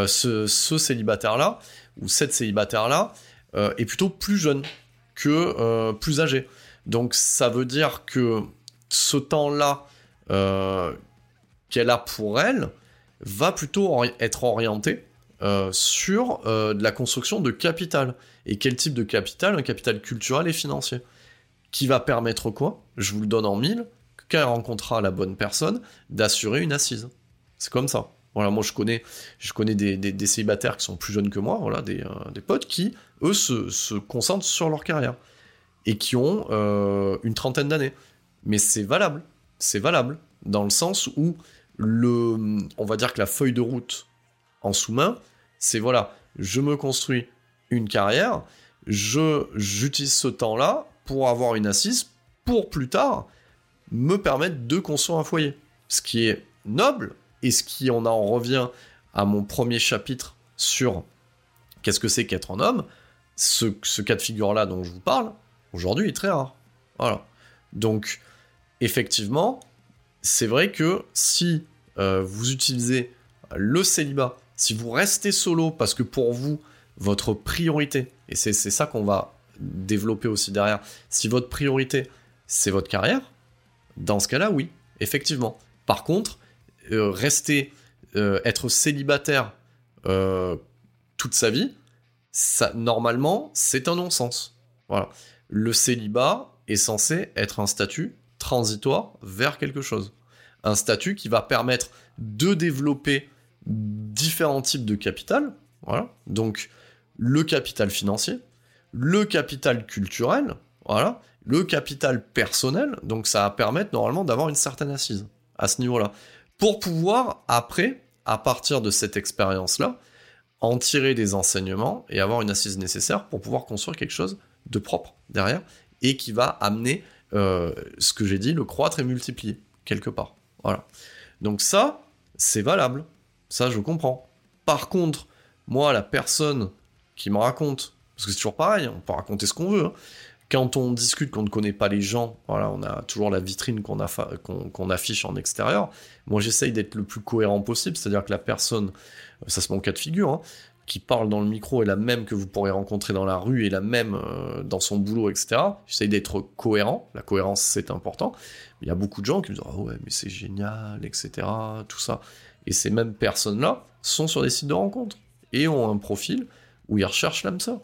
ce, ce célibataire-là ou cette célibataire-là est plutôt plus jeune que plus âgé. Donc, ça veut dire que ce temps-là qu'elle a pour elle va plutôt être orienté euh, sur euh, de la construction de capital. Et quel type de capital? Un capital culturel et financier. Qui va permettre quoi? Je vous le donne en mille, qu'elle rencontrera la bonne personne, d'assurer une assise. C'est comme ça. Voilà, moi je connais, je connais des, célibataires qui sont plus jeunes que moi, voilà, des, euh, potes qui, eux, se, concentrent sur leur carrière et qui ont une trentaine d'années. Mais c'est valable, c'est valable dans le sens où le, on va dire que la feuille de route en sous-main, c'est voilà, je me construis une carrière, je j'utilise ce temps-là pour avoir une assise pour plus tard me permettre de construire un foyer. Ce qui est noble et ce qui en revient à mon premier chapitre sur qu'est-ce que c'est qu'être un homme, ce, cas de figure-là dont je vous parle, aujourd'hui est très rare. Voilà. Donc, effectivement, c'est vrai que si euh, vous utilisez le célibat si vous restez solo parce que pour vous, votre priorité, et c'est ça qu'on va développer aussi derrière, si votre priorité, c'est votre carrière, dans ce cas-là, oui, effectivement. Par contre, euh, rester, euh, être célibataire euh, toute sa vie, ça, normalement, c'est un non-sens. Voilà. Le célibat est censé être un statut transitoire vers quelque chose. Un statut qui va permettre de développer différents types de capital. Voilà. Donc, le capital financier, le capital culturel, voilà, le capital personnel. Donc, ça va permettre normalement d'avoir une certaine assise à ce niveau-là. Pour pouvoir, après, à partir de cette expérience-là, en tirer des enseignements et avoir une assise nécessaire pour pouvoir construire quelque chose de propre derrière et qui va amener euh, ce que j'ai dit, le croître et multiplier quelque part. Voilà. Donc ça, c'est valable. Ça, je comprends. Par contre, moi, la personne qui me raconte, parce que c'est toujours pareil, on peut raconter ce qu'on veut. Hein. Quand on discute, qu'on ne connaît pas les gens, on a toujours la vitrine qu'on qu'on affiche en extérieur. Moi, j'essaye d'être le plus cohérent possible, c'est-à-dire que la personne, ça c'est mon cas de figure, hein, qui parle dans le micro est la même que vous pourrez rencontrer dans la rue et la même euh, dans son boulot, etc. J'essaye d'être cohérent. La cohérence, c'est important. Il y a beaucoup de gens qui me disent Ah ouais, mais c'est génial, etc. Tout ça. Et ces mêmes personnes-là sont sur des sites de rencontres et ont un profil où ils recherchent l'âme sœur.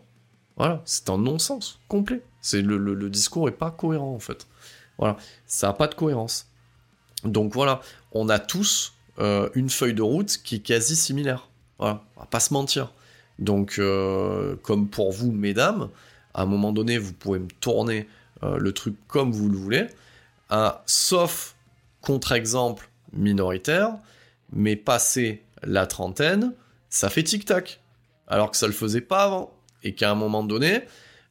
Voilà, c'est un non-sens complet. C'est le, discours est pas cohérent en fait. Voilà, ça n'a pas de cohérence. Donc voilà, on a tous euh, une feuille de route qui est quasi similaire. Voilà, on va pas se mentir. Donc, euh, comme pour vous, mesdames, à un moment donné, vous pouvez me tourner euh, le truc comme vous le voulez, sauf contre-exemple minoritaire, mais passé la trentaine, ça fait tic-tac. Alors que ça le faisait pas avant. Et qu'à un moment donné,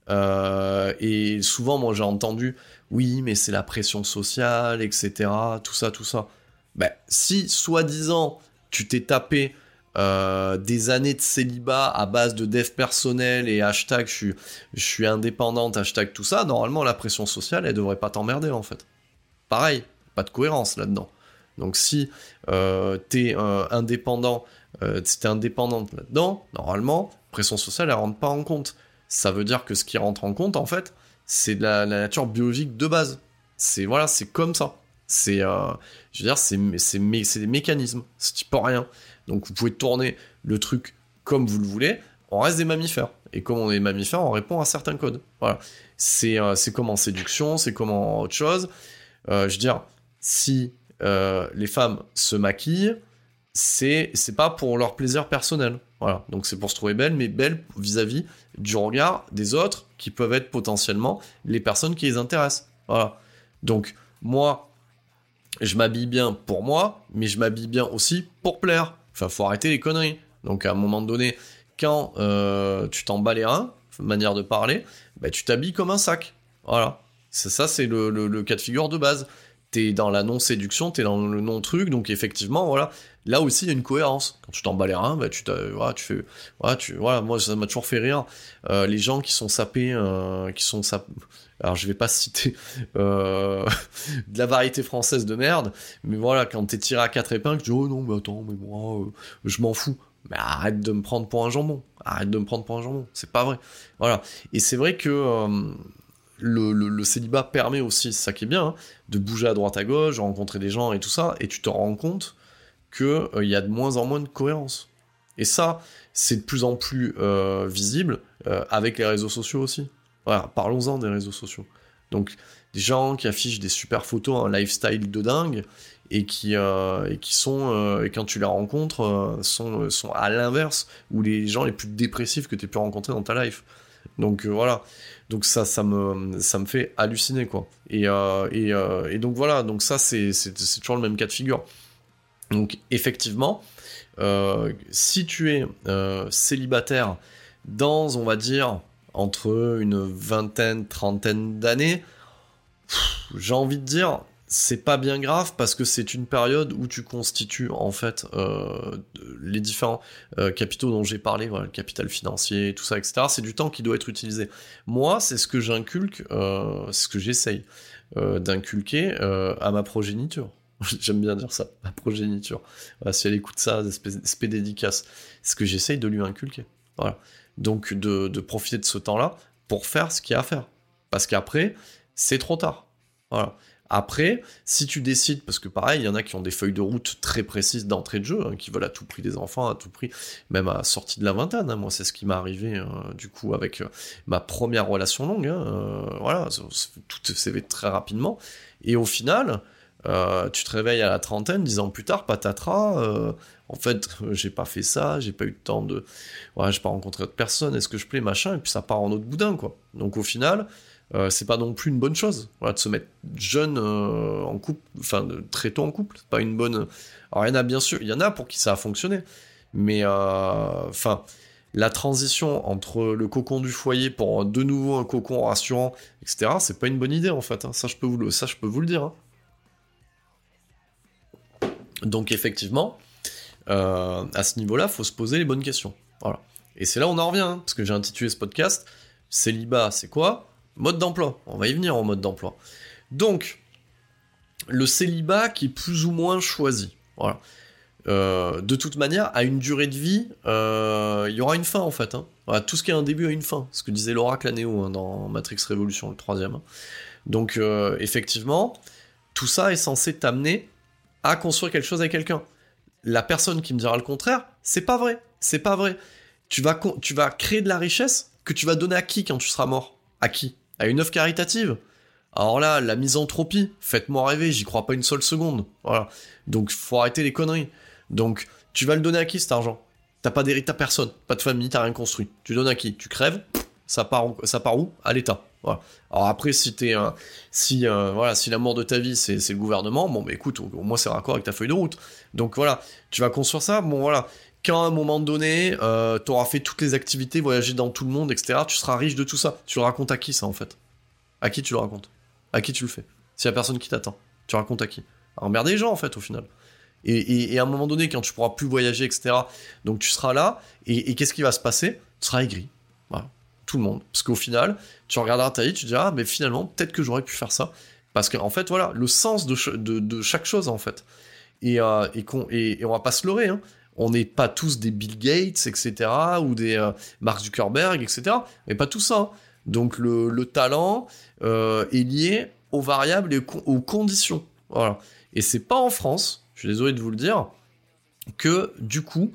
euh, et souvent moi j'ai entendu, oui, mais c'est la pression sociale, etc. Tout ça, tout ça. Ben, si, soi-disant, tu t'es tapé euh, des années de célibat à base de dev personnel et hashtag je suis, je suis indépendante, hashtag tout ça, normalement la pression sociale, elle devrait pas t'emmerder en fait. Pareil, pas de cohérence là-dedans. Donc si euh, t'es euh, indépendant, euh, si t'es indépendante là-dedans, normalement, pression sociale, elle rentre pas en compte. Ça veut dire que ce qui rentre en compte, en fait, c'est la, la nature biologique de base. C'est voilà, c'est comme ça. C'est, euh, je veux dire, c'est des mécanismes. C'est tu peux rien. Donc vous pouvez tourner le truc comme vous le voulez. On reste des mammifères. Et comme on est mammifères, on répond à certains codes. Voilà. C'est comme en séduction, c'est comme en autre chose. Je veux dire, si euh, les femmes se maquillent, c'est c'est pas pour leur plaisir personnel. Voilà. Donc c'est pour se trouver belle, mais belle vis-à-vis du regard des autres qui peuvent être potentiellement les personnes qui les intéressent. Voilà. Donc moi, je m'habille bien pour moi, mais je m'habille bien aussi pour plaire. Enfin, faut arrêter les conneries. Donc à un moment donné, quand euh, tu t'en bats les reins, manière de parler, bah, tu t'habilles comme un sac. Voilà. C'est ça, c'est le, le- le cas de figure de base. T'es dans la non-séduction, t'es dans le non-truc, donc effectivement, voilà. Là aussi, il y a une cohérence. Quand tu t'en bats les reins, bah, tu, voilà, tu fais, voilà, moi, ça m'a toujours fait rire. Euh, les gens qui sont sapés, euh, qui sont sapés, alors je vais pas citer euh, de la variété française de merde, mais voilà, quand t'es tiré à quatre épingles, tu dis, oh non, mais attends, mais moi, je m'en fous. Mais arrête de me prendre pour un jambon. Arrête de me prendre pour un jambon. C'est pas vrai. Voilà. Et c'est vrai que le, célibat permet aussi, c'est ça qui est bien, hein, de bouger à droite à gauche, rencontrer des gens et tout ça, et tu te rends compte que euh, il y a de moins en moins de cohérence. Et ça, c'est de plus en plus euh, visible euh, avec les réseaux sociaux aussi. Parlons-en des réseaux sociaux. Donc, des gens qui affichent des super photos, un lifestyle de dingue, et qui, et qui sont, et quand tu les rencontres, sont, sont à l'inverse, ou les gens les plus dépressifs que tu aies pu rencontrer dans ta life. Donc euh, voilà, donc ça, ça me, fait halluciner quoi. Et, euh, et, euh, et donc voilà, donc ça c'est, toujours le même cas de figure. Donc effectivement, si tu es célibataire dans, on va dire, entre une vingtaine, trentaine d'années, j'ai envie de dire, c'est pas bien grave parce que c'est une période où tu constitues en fait euh, les différents euh, capitaux dont j'ai parlé, le capital financier, tout ça, etc. C'est du temps qui doit être utilisé. Moi, c'est ce que j'inculque, euh, c'est ce que j'essaye d'inculquer à ma progéniture. J'aime bien dire ça, ma progéniture. Si elle écoute ça, espèce dédicace, c'est ce que j'essaye de lui inculquer. Voilà. Donc de, de profiter de ce temps-là pour faire ce qu'il y a à faire. Parce qu'après, c'est trop tard. Voilà. Après, si tu décides, parce que pareil, il y en a qui ont des feuilles de route très précises d'entrée de jeu, hein, qui veulent à tout prix des enfants, à tout prix, même à sortie de la vingtaine. hein. Moi, c'est ce qui m'est arrivé, euh, du coup, avec euh, ma première relation longue. hein. Euh, voilà, tout s'est fait très rapidement. Et au final, tu te réveilles à la trentaine, dix ans plus tard, patatras, en fait, j'ai pas fait ça, j'ai pas eu le temps de... Ouais, j'ai pas rencontré d'autres personnes, est-ce que je plais, machin, et puis ça part en autre boudin, quoi. Donc au final, euh, c'est pas non plus une bonne chose, de se mettre jeune euh, en couple, enfin, très tôt en couple, pas une bonne... Alors il y en a bien sûr, il y en a pour qui ça a fonctionné, mais euh, enfin... la transition entre le cocon du foyer pour de nouveau un cocon rassurant, etc., c'est pas une bonne idée en fait. hein. Ça, je peux vous le, ça, je peux vous le dire. hein. Donc effectivement, à ce niveau-là, faut se poser les bonnes questions. Et c'est là où on en revient, hein, parce que j'ai intitulé ce podcast Célibat, c'est quoi? Mode d'emploi. On va y venir en mode d'emploi. Donc, le célibat qui est plus ou moins choisi. Euh, de toute manière, à une durée de vie, euh, il y aura une fin en fait. hein. Tout ce qui a un début a une fin. Ce que disait l'oracle à Neo hein, dans Matrix Révolution, le troisième. hein. Donc, euh, effectivement, tout ça est censé t'amener à construire quelque chose avec quelqu'un. La personne qui me dira le contraire, c'est pas vrai. C'est pas vrai. Tu vas créer de la richesse que tu vas donner à qui quand tu seras mort? À qui? À une œuvre caritative Alors là, la misanthropie, faites-moi rêver, j'y crois pas une seule seconde. Voilà. Donc, faut arrêter les conneries. Donc, tu vas le donner à qui cet argent? T'as pas d'hérite à personne, pas de famille, t'as rien construit. Tu donnes à qui? Tu crèves ça part, où- ça part où? À l'État. Voilà. Alors après, si t'es, un- si euh, voilà, si l'amour de ta vie c'est le gouvernement, bon, bah écoute, au, au moins c'est raccord avec ta feuille de route. Donc voilà, tu vas construire ça. Bon voilà, quand à un moment donné, euh, t'auras fait toutes les activités, voyagé dans tout le monde, etc. Tu seras riche de tout ça. Tu le racontes à qui ça en fait? À qui tu le racontes? À qui tu le fais? S'il y a personne qui t'attend, tu racontes à qui? À emmerder les gens en fait au final. Et, à un moment donné, quand tu pourras plus voyager, etc., donc tu seras là, et, qu'est-ce qui va se passer? Tu seras aigri. Voilà. Tout le monde. Parce qu'au final, tu regarderas ta vie, tu te diras, ah, mais finalement, peut-être que j'aurais pu faire ça. Parce qu'en fait, voilà, le sens de, ch- de, de chaque chose, en fait. Et, euh, et, qu'on- et- on va pas se leurrer, hein. On n'est pas tous des Bill Gates, etc., ou des euh, Mark Zuckerberg, etc. Mais pas tout ça. hein. Donc le, le talent euh, est lié aux variables et aux con- aux conditions. Voilà. Et c'est pas en France, je suis désolé de vous le dire, que du coup,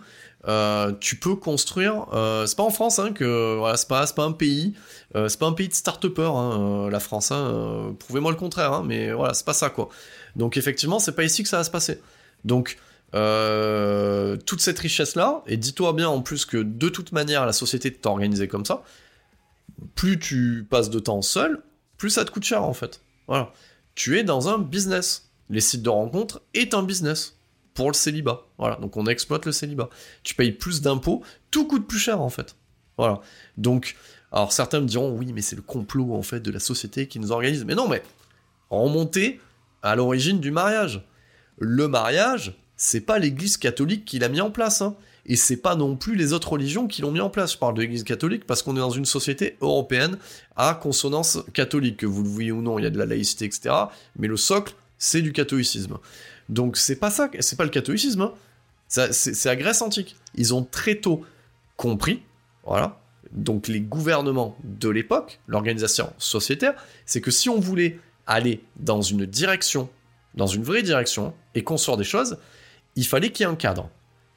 euh, tu peux construire. euh, c'est pas en France hein, que voilà, c'est pas, pas un pays, euh, c'est pas un pays de start-upers, hein, la France. Hein, Prouvez-moi le contraire, hein, mais voilà, c'est pas ça quoi. Donc effectivement, c'est pas ici que ça va se passer. Donc euh, toute cette richesse là, et dis-toi bien en plus que de toute manière la société est organisée comme ça. Plus tu passes de temps seul, plus ça te coûte cher en fait. Voilà. Tu es dans un business. Les sites de rencontres est un business pour le célibat. Voilà, donc on exploite le célibat. Tu payes plus d'impôts, tout coûte plus cher en fait. Voilà. Donc, alors certains me diront oui, mais c'est le complot en fait de la société qui nous organise. Mais non, mais remonter à l'origine du mariage. Le mariage, c'est pas l'Église catholique qui l'a mis en place, hein. Et c'est pas non plus les autres religions qui l'ont mis en place. Je parle de l'Église catholique parce qu'on est dans une société européenne à consonance catholique, que vous le voyez ou non, il y a de la laïcité, etc. Mais le socle, c'est du catholicisme. Donc c'est pas ça, c'est pas le catholicisme. hein. C'est la Grèce antique. Ils ont très tôt compris, voilà. Donc les gouvernements de l'époque, l'organisation sociétaire, c'est que si on voulait aller dans une direction, dans une vraie direction, et construire des choses, il fallait qu'il y ait un cadre.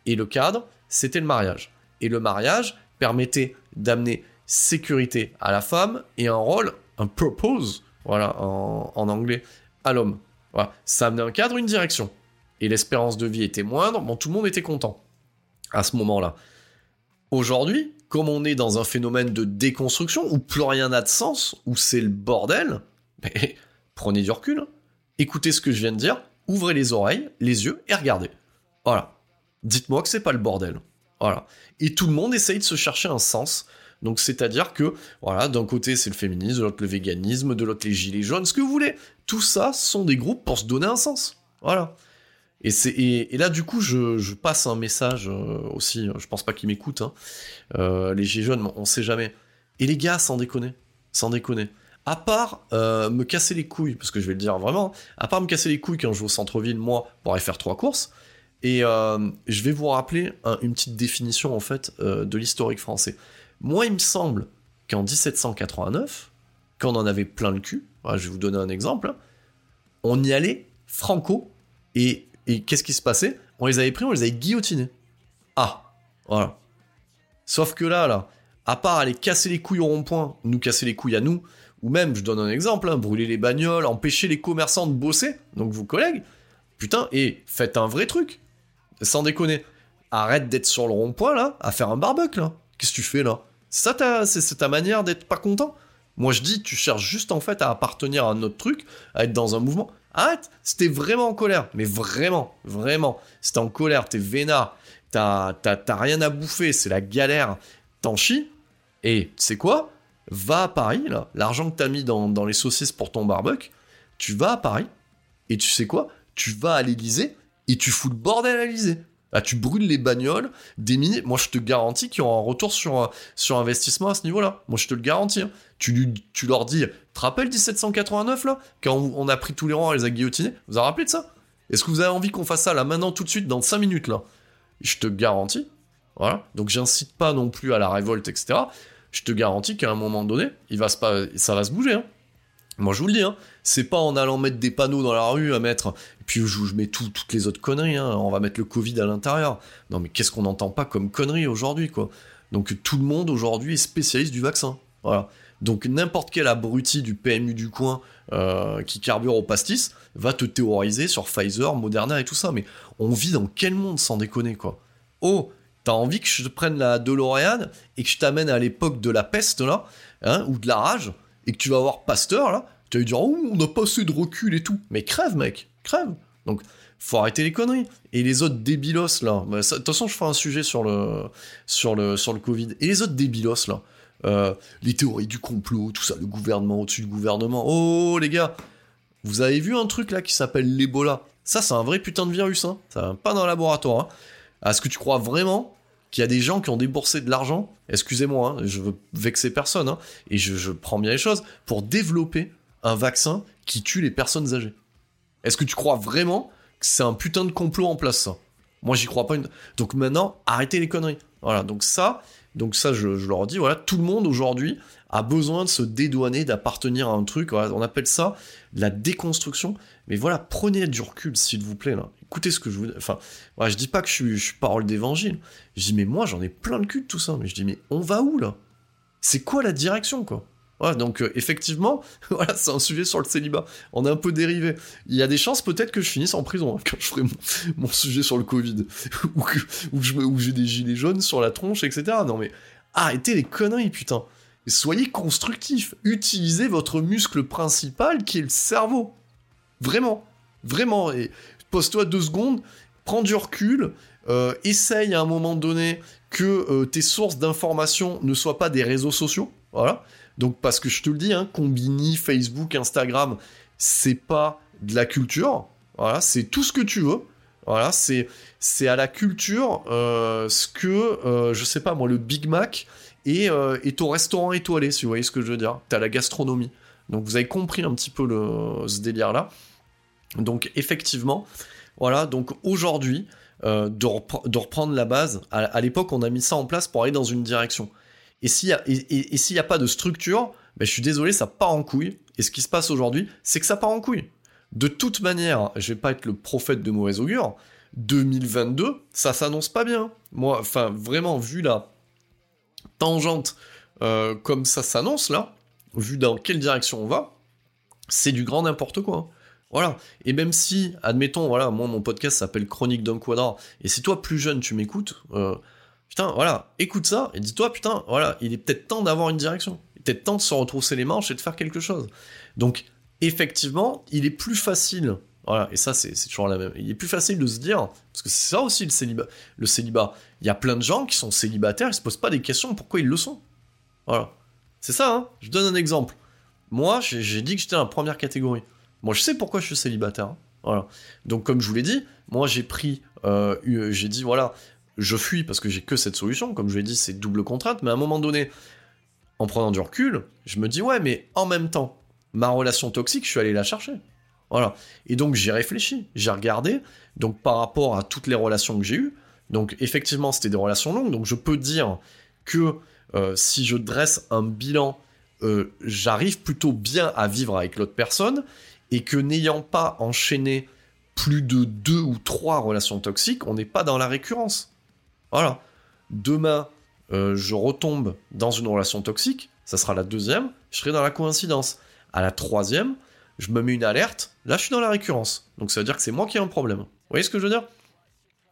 Et le cadre, c'était le mariage. Et le mariage permettait d'amener sécurité à la femme et un rôle, un purpose, voilà, en, anglais, à l'homme. Voilà. Ça amenait un cadre, une direction. Et l'espérance de vie était moindre, bon, tout le monde était content à ce moment-là. Aujourd'hui, comme on est dans un phénomène de déconstruction où plus rien n'a de sens, où c'est le bordel, mais prenez du recul, hein. écoutez ce que je viens de dire, ouvrez les oreilles, les yeux et regardez. Voilà. Dites-moi que c'est pas le bordel. Voilà. Et tout le monde essaye de se chercher un sens. Donc c'est-à-dire que, voilà, d'un côté c'est le féminisme, de l'autre le véganisme, de l'autre les gilets jaunes, ce que vous voulez. Tout ça sont des groupes pour se donner un sens. Voilà. Et, et, et là, du coup, je, passe un message euh, aussi, je pense pas qu'ils m'écoutent, hein. Euh, les gilets jaunes, on sait jamais. Et les gars, sans déconner, sans déconner, à part euh, me casser les couilles, parce que je vais le dire vraiment, à part me casser les couilles quand je vais au centre-ville, moi, pour aller faire trois courses, et euh, je vais vous rappeler un- une petite définition, en fait, euh, de l'historique français. Moi, il me semble qu'en 1789, quand on en avait plein le cul, voilà, je vais vous donner un exemple, on y allait franco, et, et qu'est-ce qui se passait? On les avait pris, on les avait guillotinés. Ah, voilà. Sauf que là, là, à part aller casser les couilles au rond-point, nous casser les couilles à nous, ou même, je donne un exemple, hein, brûler les bagnoles, empêcher les commerçants de bosser, donc vos collègues, putain, et faites un vrai truc. Sans déconner. Arrête d'être sur le rond-point, là, à faire un barbecue, là. Qu'est-ce que tu fais, là? C'est ça c'est, ta manière d'être pas content? Moi, je dis, tu cherches juste, en fait, à appartenir à un autre truc, à être dans un mouvement. Arrête! Si t'es vraiment en colère, mais vraiment, vraiment, si t'es en colère, t'es vénard, t'as, rien à bouffer, c'est la galère, t'en chies, et tu sais quoi? Va à Paris, là, l'argent que t'as mis dans, dans les saucisses pour ton barbecue, tu vas à Paris, et tu sais quoi? Tu vas à l'Elysée, et tu fous le bordel à l'Elysée. Tu brûles les bagnoles, des mini. Moi, je te garantis qu'il y aura un retour sur, investissement à ce niveau-là. Moi, je te le garantis. hein. Tu, tu leur dis, te rappelles 1789, là Quand on, a pris tous les rangs et les a guillotinés? Vous vous rappelez de ça? Est-ce que vous avez envie qu'on fasse ça, là, maintenant, tout de suite, dans 5 minutes, là? Je te garantis. Voilà. Donc, j'incite pas non plus à la révolte, etc. Je te garantis qu'à un moment donné, il va se pas, ça va se bouger. hein. Moi, je vous le dis, hein. c'est pas en allant mettre des panneaux dans la rue à mettre. Et puis, je, mets tout- toutes les autres conneries. hein. On va mettre le Covid à l'intérieur. Non, mais qu'est-ce qu'on n'entend pas comme conneries aujourd'hui, quoi? Donc, tout le monde aujourd'hui est spécialiste du vaccin. Voilà. Donc, n'importe quel abruti du PMU du coin euh, qui carbure au pastis va te théoriser sur Pfizer, Moderna et tout ça. Mais on vit dans quel monde sans déconner, quoi? Oh, t'as envie que je te prenne la DeLorean et que je t'amène à l'époque de la peste, là, hein, ou de la rage, et que tu vas voir Pasteur, là, tu vas lui dire, oh, on a pas assez de recul et tout. Mais crève, mec, crève. Donc, faut arrêter les conneries. Et les autres débilos, là, bah, de toute façon, je ferai un sujet sur le, sur le, Covid. Et les autres débilos, là, euh, les théories du complot, tout ça, le gouvernement au-dessus du gouvernement. Oh, les gars, vous avez vu un truc là qui s'appelle l'Ebola? Ça, c'est un vrai putain de virus, hein. Ça va pas dans le laboratoire. Hein. Est-ce que tu crois vraiment qu'il y a des gens qui ont déboursé de l'argent Excusez-moi, hein, je veux vexer personne, hein, et je, prends bien les choses, pour développer un vaccin qui tue les personnes âgées. Est-ce que tu crois vraiment c'est un putain de complot en place, ça? Moi, j'y crois pas. Une... Donc maintenant, arrêtez les conneries. Voilà, donc ça, donc ça, je, leur dis, voilà, tout le monde aujourd'hui a besoin de se dédouaner, d'appartenir à un truc. On appelle ça la déconstruction. Mais voilà, prenez du recul, s'il vous plaît. Écoutez ce que je vous. Enfin, je dis pas que je suis, parole d'évangile. Je dis, mais moi, j'en ai plein de cul de tout ça. Mais je dis, mais on va où là? C'est quoi la direction, quoi? Voilà, donc euh, effectivement, voilà, c'est un sujet sur le célibat. On a un peu dérivé. Il y a des chances peut-être que je finisse en prison hein, quand je ferai mon, sujet sur le Covid, ou que ou j'ai des gilets jaunes sur la tronche, etc. Non mais arrêtez les conneries, putain. Soyez constructifs. Utilisez votre muscle principal qui est le cerveau. Vraiment, vraiment. Et pose-toi deux secondes, prends du recul, euh, essaye à un moment donné que euh, tes sources d'information ne soient pas des réseaux sociaux. Voilà. Donc, parce que je te le dis, hein, Combini, Facebook, Instagram, c'est pas de la culture. Voilà, c'est tout ce que tu veux. Voilà, c'est à la culture euh, ce que je sais pas moi le Big Mac et, et ton restaurant étoilé, si vous voyez ce que je veux dire. T'as la gastronomie. Donc vous avez compris un petit peu le, ce délire là. Donc effectivement, voilà. Donc aujourd'hui, de, de, reprendre la base. À, l'époque, on a mis ça en place pour aller dans une direction. Et s'il n'y a, a, pas de structure, ben, je suis désolé, ça part en couille. Et ce qui se passe aujourd'hui, c'est que ça part en couille. De toute manière, je vais pas être le prophète de mauvais augure. 2022, ça s'annonce pas bien. Moi, enfin, vraiment, vu la tangente euh, comme ça s'annonce là, vu dans quelle direction on va, c'est du grand n'importe quoi. Voilà. Et même si, admettons, voilà, moi mon podcast s'appelle Chronique d'un quadrat, et si toi plus jeune tu m'écoutes, euh, putain, voilà, écoute ça et dis-toi, putain, voilà, il est peut-être temps d'avoir une direction. Il est peut-être temps de se retrousser les manches et de faire quelque chose. Donc, effectivement, il est plus facile. Voilà, et ça, c'est toujours la même. Il est plus facile de se dire, parce que c'est ça aussi le célibat. Le célibat. Il y a plein de gens qui sont célibataires, ils se posent pas des questions pourquoi ils le sont. Voilà. C'est ça, hein. Je donne un exemple. Moi, j'ai dit que j'étais dans la première catégorie. Moi, je sais pourquoi je suis célibataire. Hein. Voilà. Donc, comme je vous l'ai dit, moi, j'ai pris, euh, j'ai dit, voilà, je fuis parce que j'ai que cette solution. Comme je l'ai dit, c'est double contrainte. Mais à un moment donné, en prenant du recul, je me dis, ouais, mais en même temps, ma relation toxique, je suis allé la chercher. Voilà. Et donc, j'ai réfléchi, j'ai regardé. Donc, par rapport à toutes les relations que j'ai eues, donc, effectivement, c'était des relations longues. Donc, je peux dire que euh, si je dresse un bilan, euh, j'arrive plutôt bien à vivre avec l'autre personne et que n'ayant pas enchaîné plus de deux ou trois relations toxiques, on n'est pas dans la récurrence. Voilà. Demain, euh, je retombe dans une relation toxique, ça sera la deuxième, je serai dans la coïncidence. À la troisième, je me mets une alerte, là je suis dans la récurrence. Donc ça veut dire que c'est moi qui ai un problème. Vous voyez ce que je veux dire?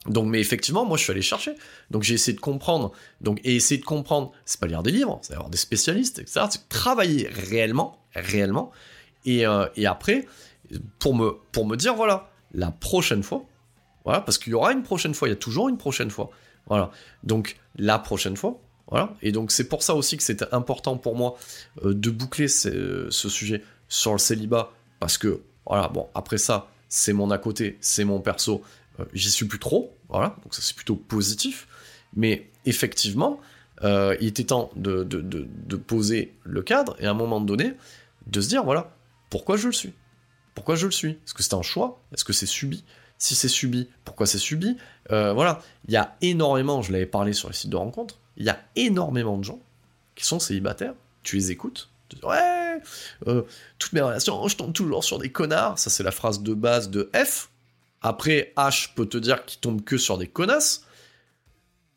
Donc, mais effectivement, moi, je suis allé chercher. Donc, j'ai essayé de comprendre. Donc, et essayer de comprendre, c'est pas lire des livres, c'est avoir des spécialistes, etc. C'est travailler réellement, réellement. Et, euh, et, après, pour me, pour me dire, voilà, la prochaine fois, voilà, parce qu'il y aura une prochaine fois, il y a toujours une prochaine fois. Voilà. Donc, la prochaine fois, voilà. Et donc, c'est pour ça aussi que c'était important pour moi euh, de boucler ce, sujet sur le célibat, parce que, voilà, bon, après ça, c'est mon à côté, c'est mon perso, euh, j'y suis plus trop, voilà, donc ça c'est plutôt positif, mais effectivement, il était temps de, de, poser le cadre et à un moment donné, de se dire, voilà, pourquoi je le suis? Pourquoi je le suis? Est-ce que c'est un choix? Est-ce que c'est subi? Si c'est subi, pourquoi c'est subi? Euh, Voilà, il y a énormément, je l'avais parlé sur les sites de rencontres, il y a énormément de gens qui sont célibataires, tu les écoutes, tu dis, ouais, toutes mes relations, je tombe toujours sur des connards, ça c'est la phrase de base de F, après, H peut te dire qu'il tombe que sur des connasses.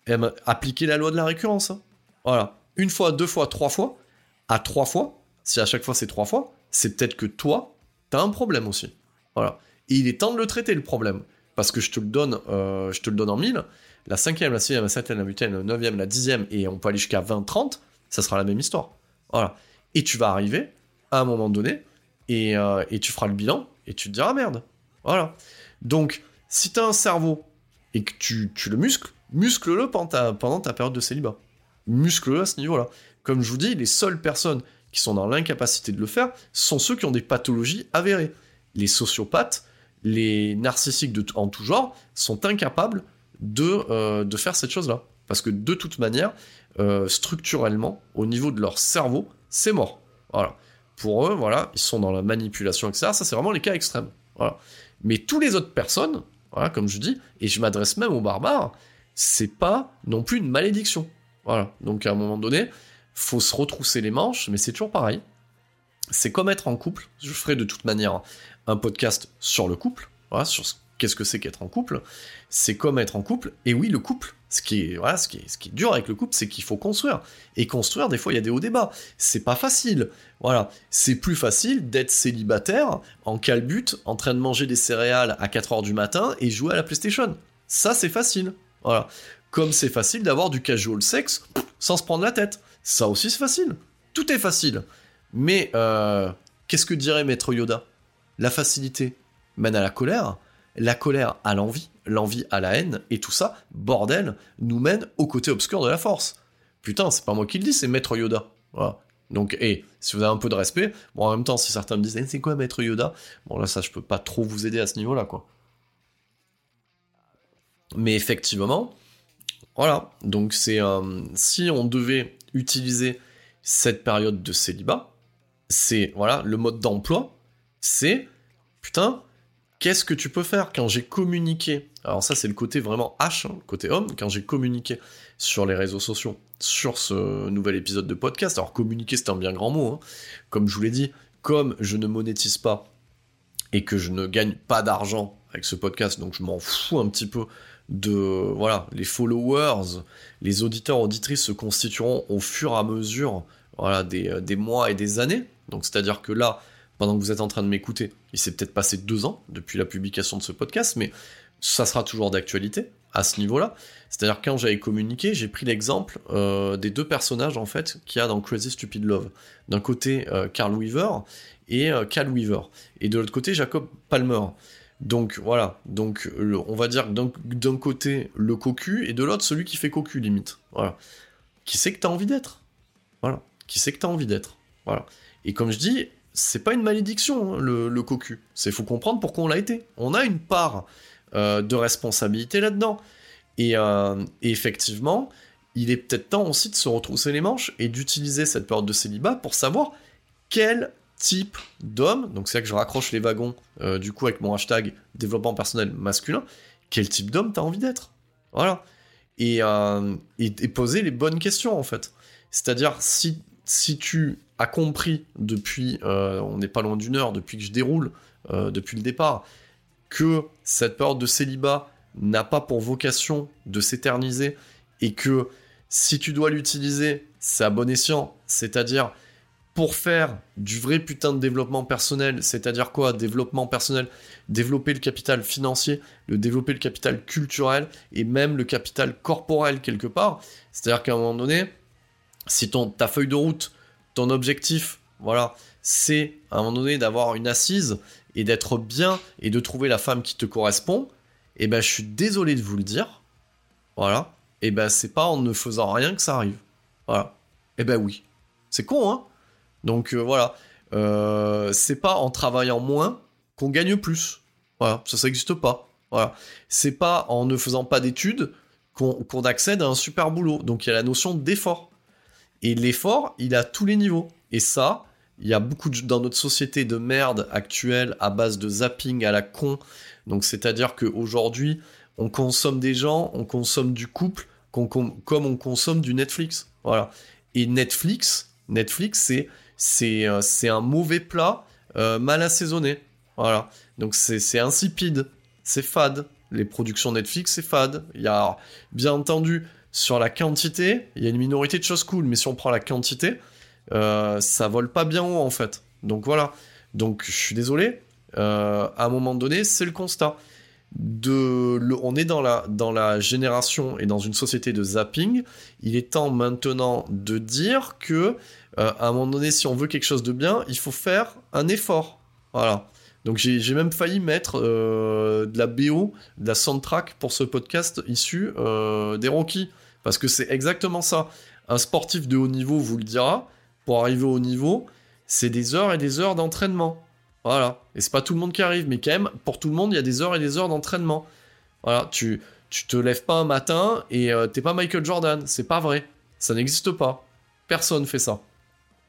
Et ben, appliquer la loi de la récurrence. Hein. Voilà. Une fois, deux fois, trois fois. À trois fois, si à chaque fois c'est trois fois, c'est peut-être que toi, t'as un problème aussi. Voilà. Et il est temps de le traiter, le problème. Parce que je te le donne, euh, je te le donne en mille. La cinquième, la sixième, la septième, la huitième, la neuvième, la dixième, et on peut aller jusqu'à 20, 30, ça sera la même histoire. Voilà. Et tu vas arriver à un moment donné, et, euh, tu feras le bilan, et tu te diras merde. Voilà. Donc, si tu as un cerveau et que tu, le muscles, muscle-le pendant ta, pendant ta période de célibat. Muscle-le à ce niveau-là. Comme je vous dis, les seules personnes qui sont dans l'incapacité de le faire sont ceux qui ont des pathologies avérées. Les sociopathes, les narcissiques de, en tout genre sont incapables de, euh, de faire cette chose-là. Parce que de toute manière, euh, structurellement, au niveau de leur cerveau, c'est mort. Pour eux, voilà, ils sont dans la manipulation, etc. Ça, c'est vraiment les cas extrêmes. Mais tous les autres personnes, voilà, comme je dis, et je m'adresse même aux barbares, c'est pas non plus une malédiction. Voilà. Donc à un moment donné, faut se retrousser les manches, mais c'est toujours pareil. C'est comme être en couple. Je ferai de toute manière un podcast sur le couple, sur qu'est-ce que c'est qu'être en couple. C'est comme être en couple. Et oui, le couple, ce ce ce qui est dur avec le couple, c'est qu'il faut construire. Et construire, des fois, il y a des hauts débats. C'est pas facile. Voilà. C'est plus facile d'être célibataire, en calbute, en train de manger des céréales à 4h du matin et jouer à la PlayStation. Ça, c'est facile. Voilà. Comme c'est facile d'avoir du casual sexe sans se prendre la tête. Ça aussi, c'est facile. Tout est facile. Mais, euh, qu'est-ce que dirait Maître Yoda? La facilité mène à la colère, la colère à l'envie, l'envie à la haine, et tout ça, bordel, nous mène au côté obscur de la force. Putain, c'est pas moi qui le dis, c'est Maître Yoda. Voilà. Donc, et si vous avez un peu de respect, bon, en même temps, si certains me disent, eh, c'est quoi Maître Yoda? Bon, là, ça, je peux pas trop vous aider à ce niveau-là, quoi. Mais effectivement, voilà. Donc, c'est si on devait utiliser cette période de célibat, c'est voilà le mode d'emploi, c'est putain, qu'est-ce que tu peux faire quand j'ai communiqué? Alors ça c'est le côté vraiment H, hein, côté homme, quand j'ai communiqué sur les réseaux sociaux sur ce nouvel épisode de podcast. Alors communiquer c'est un bien grand mot, hein. comme je vous l'ai dit, comme je ne monétise pas et que je ne gagne pas d'argent avec ce podcast, donc je m'en fous un petit peu de voilà les followers, les auditeurs auditrices se constitueront au fur et à mesure voilà des, euh, des mois et des années. Donc c'est à dire que là pendant que vous êtes en train de m'écouter. Il s'est peut-être passé deux ans depuis la publication de ce podcast, mais ça sera toujours d'actualité à ce niveau-là. C'est-à-dire quand j'avais communiqué, j'ai pris l'exemple euh, des deux personnages en fait qu'il y a dans Crazy Stupid Love. D'un côté, euh, Carl Weaver et Cal Weaver, et de l'autre côté, Jacob Palmer. Donc voilà, donc on va dire d'un côté le cocu et de l'autre celui qui fait cocu limite. Voilà. Qui c'est que t'as envie d'être Voilà. Qui c'est que t'as envie d'être Voilà. Et comme je dis, c'est pas une malédiction, hein, le, cocu. C'est faut comprendre pourquoi on l'a été. On a une part euh, de responsabilité là-dedans. Euh, et, effectivement, il est peut-être temps aussi de se retrousser les manches et d'utiliser cette période de célibat pour savoir quel type d'homme, donc c'est là que je raccroche les wagons euh, du coup avec mon hashtag développement personnel masculin, quel type d'homme t'as envie d'être? Voilà. Et, et, poser les bonnes questions en fait. C'est-à-dire si, si tu a compris depuis, euh, on n'est pas loin d'une heure, depuis que je déroule, euh, depuis le départ, que cette période de célibat n'a pas pour vocation de s'éterniser et que si tu dois l'utiliser, c'est à bon escient, c'est-à-dire pour faire du vrai putain de développement personnel, c'est-à-dire quoi? Développement personnel, développer le capital financier, le développer le capital culturel et même le capital corporel quelque part. C'est-à-dire qu'à un moment donné, si ton, ta feuille de route ton objectif, voilà, c'est à un moment donné d'avoir une assise et d'être bien et de trouver la femme qui te correspond, eh ben je suis désolé de vous le dire, voilà, et eh ben c'est pas en ne faisant rien que ça arrive, voilà, et eh ben oui, c'est con, hein, donc euh, voilà, euh, c'est pas en travaillant moins qu'on gagne plus, voilà, ça ça n'existe pas, voilà, c'est pas en ne faisant pas d'études qu'on accède à un super boulot, donc il y a la notion d'effort. Et l'effort, il a tous les niveaux. Et ça, il y a beaucoup dans notre société de merde actuelle à base de zapping à la con. Donc c'est-à-dire qu'aujourd'hui, on consomme des gens, on consomme du couple, comme on consomme du Netflix. Voilà. Et Netflix, Netflix, c'est c'est euh, c'est un mauvais plat euh, mal assaisonné. Voilà. Donc c'est insipide, c'est fade. Les productions Netflix, c'est fade. Il y a bien entendu sur la quantité, il y a une minorité de choses cool, mais si on prend la quantité, euh, ça vole pas bien haut en fait. Donc voilà. Donc je suis désolé. À un moment donné, c'est le constat. De, on est dans la, dans la génération et dans une société de zapping. Il est temps maintenant de dire que euh, à un moment donné, si on veut quelque chose de bien, il faut faire un effort. Voilà. Donc j'ai même failli mettre de la BO, de la soundtrack pour ce podcast issu des Rockies. Parce que c'est exactement ça. Un sportif de haut niveau vous le dira, pour arriver au niveau, c'est des heures et des heures d'entraînement. Voilà. Et c'est pas tout le monde qui arrive, mais quand même, pour tout le monde, il y a des heures et des heures d'entraînement. Voilà, tu, tu te lèves pas un matin et euh, t'es pas Michael Jordan. C'est pas vrai. Ça n'existe pas. Personne fait ça.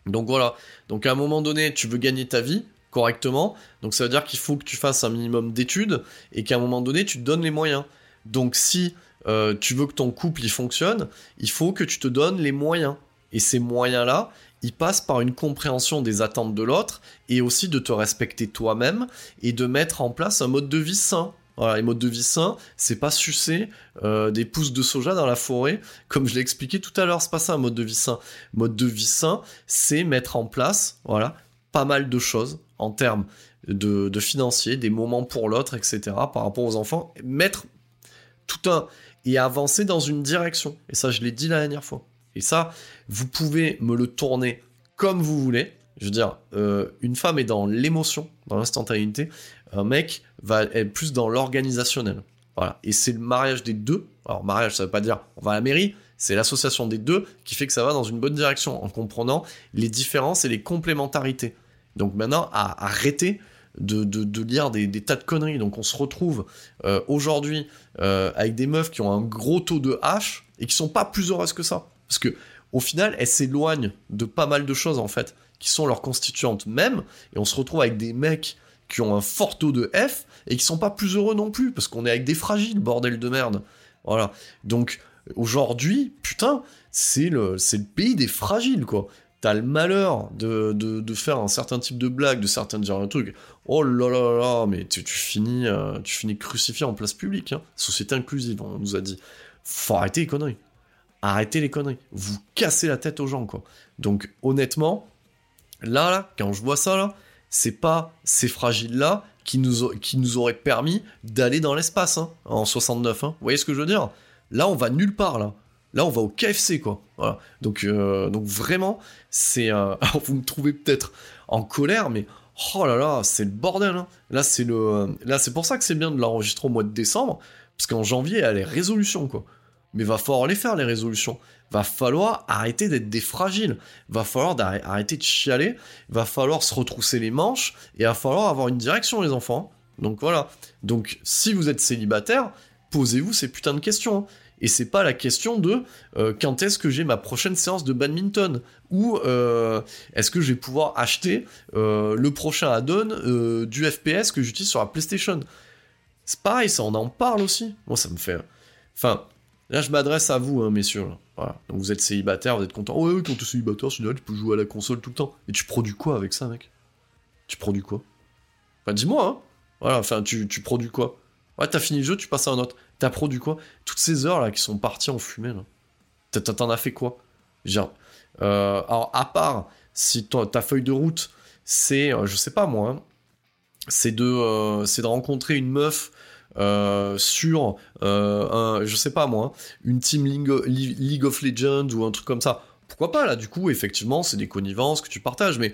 Donc voilà. Donc à un moment donné, tu veux gagner ta vie, correctement. Donc ça veut dire qu'il faut que tu fasses un minimum d'études et qu'à un moment donné, tu te donnes les moyens. Donc si euh, tu veux que ton couple fonctionne, il faut que tu te donnes les moyens. Et ces moyens-là, ils passent par une compréhension des attentes de l'autre et aussi de te respecter toi-même et de mettre en place un mode de vie sain. Les modes de vie sains, c'est pas sucer euh, des pousses de soja dans la forêt, comme je l'ai expliqué tout à l'heure, c'est pas ça un mode de vie sain. Mode de vie sain, c'est mettre en place, voilà, pas mal de choses en termes de, de financier, des moments pour l'autre, etc. par rapport aux enfants, mettre tout un et avancer dans une direction. Et ça, je l'ai dit la dernière fois. Et ça, vous pouvez me le tourner comme vous voulez. Je veux dire, euh, une femme est dans l'émotion, dans l'instantanéité. Un mec va être plus dans l'organisationnel. Voilà. Et c'est le mariage des deux. Alors, mariage, ça veut pas dire on va à la mairie. C'est l'association des deux qui fait que ça va dans une bonne direction en comprenant les différences et les complémentarités. Donc maintenant, à arrêter de, de, lire des, tas de conneries. Donc on se retrouve euh, aujourd'hui euh, avec des meufs qui ont un gros taux de H et qui sont pas plus heureuses que ça. Parce que au final, elles s'éloignent de pas mal de choses en fait, qui sont leurs constituantes même, et on se retrouve avec des mecs qui ont un fort taux de F et qui sont pas plus heureux non plus, parce qu'on est avec des fragiles, bordel de merde. Voilà. Donc aujourd'hui, putain, c'est le, pays des fragiles, quoi t'as le malheur de, de, faire un certain type de blague, de certains dire un truc, oh là là là, mais tu, finis, euh, tu finis crucifié en place publique. Hein. Société inclusive, on nous a dit. Faut arrêter les conneries. Arrêtez les conneries. Vous cassez la tête aux gens, quoi. Donc, honnêtement, là, là, quand je vois ça, là, c'est pas ces fragiles-là qui nous, qui nous auraient permis d'aller dans l'espace, hein, en 69. Hein. Vous voyez ce que je veux dire? Là, on va nulle part, là. Là, on va au KFC, quoi. Euh, donc vraiment, c'est. Euh, vous me trouvez peut-être en colère, mais oh là là, c'est le bordel. Hein. Là, c'est le. Là, c'est pour ça que c'est bien de l'enregistrer au mois de décembre, parce qu'en janvier, a les résolutions, quoi. Mais va falloir les faire, les résolutions. Va falloir arrêter d'être des fragiles. Va falloir arrêter de chialer. Va falloir se retrousser les manches. Et va falloir avoir une direction, les enfants. Donc voilà. Donc, si vous êtes célibataire, posez-vous ces putains de questions. Hein et c'est pas la question de euh, quand est-ce que j'ai ma prochaine séance de badminton ou euh, est-ce que je vais pouvoir acheter euh, le prochain add-on du FPS que j'utilise sur la PlayStation. C'est pareil, ça on en parle aussi. Moi ça me fait. Enfin, là je m'adresse à vous, hein, messieurs. Voilà. Donc vous êtes célibataire, vous êtes content. Oh, ouais, quand t'es célibataire, tu peux jouer à la console tout le temps. Et tu produis quoi avec ça, mec? Tu produis quoi? Enfin, dis-moi, hein. Voilà, enfin, tu, tu produis quoi? Ouais, t'as fini le jeu, tu passes à un autre. T'as produit quoi? Toutes ces heures là qui sont parties en fumée là. T'en as fait quoi? Genre, euh, alors à part si ta feuille de route c'est, euh, je sais pas moi, hein, c'est de, euh, c'est de rencontrer une meuf sur, un, je sais pas moi, une team League, of Legends ou un truc comme ça. Pourquoi pas là Du coup, effectivement, c'est des connivences que tu partages, mais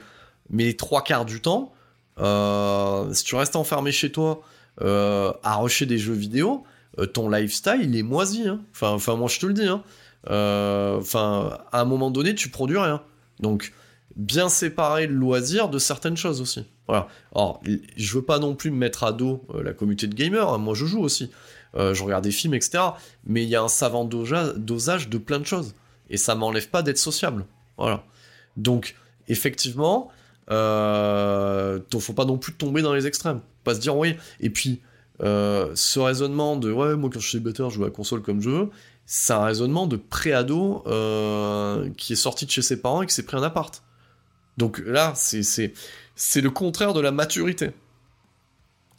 mais trois quarts du temps, si tu restes enfermé chez toi à rusher des jeux vidéo, euh, ton lifestyle, il est moisi. Hein. Enfin, enfin, moi, je te le dis. Hein. Euh, enfin, à un moment donné, tu produis rien. Donc, bien séparer le loisir de certaines choses aussi. Alors, je veux pas non plus me mettre à dos euh, la communauté de gamers. Hein. Moi, je joue aussi. je regarde des films, etc. Mais il y a un savant dosage de plein de choses. Et ça m'enlève pas d'être sociable. Voilà. Donc, effectivement, euh, faut pas non plus tomber dans les extrêmes. Pas se dire, oui. Et puis, euh, ce raisonnement de ouais, moi quand je suis célibataire, je joue à la console comme je veux, c'est un raisonnement de pré-ado euh, qui est sorti de chez ses parents et qui s'est pris un appart. Donc là, c'est le contraire de la maturité.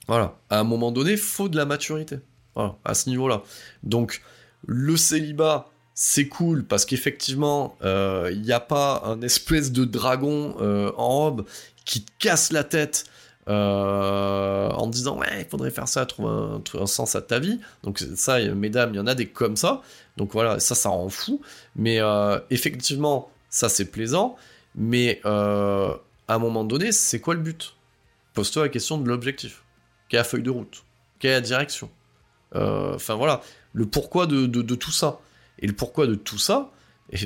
Voilà, à un moment donné, faut de la maturité. Voilà, à ce niveau-là. Donc, le célibat, c'est cool parce qu'effectivement, il euh, n'y a pas un espèce de dragon en robe qui te casse la tête euh, en disant ouais il faudrait faire ça trouver un, sens à ta vie donc ça mesdames il y en a des comme ça donc voilà ça ça rend fou mais euh, effectivement ça c'est plaisant mais euh, à un moment donné c'est quoi le but? Pose-toi la question de l'objectif. Quelle est la feuille de route? Quelle est la direction? Enfin voilà. Le pourquoi de, de, tout ça. Et le pourquoi de tout ça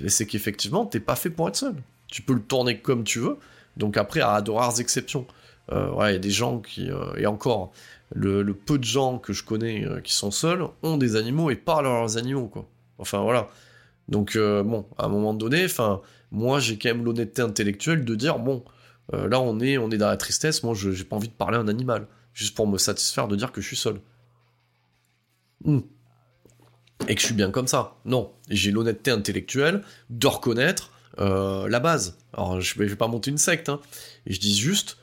c'est qu'effectivement t'es pas fait pour être seul. Tu peux le tourner comme tu veux. Donc après à de rares exceptions. Euh, il y a des gens qui, euh, et encore, le, peu de gens que je connais euh, qui sont seuls ont des animaux et parlent à leurs animaux, quoi. Enfin, voilà. Donc, bon, à un moment donné, enfin, moi, j'ai quand même l'honnêteté intellectuelle de dire, bon, Euh, là, on est, on est dans la tristesse. Moi, je j'ai pas envie de parler à un animal, juste pour me satisfaire de dire que je suis seul. Hmm. Et que je suis bien comme ça. Non, j'ai l'honnêteté intellectuelle de reconnaître euh, la base. Alors, je vais, vais pas monter une secte, hein. Je dis juste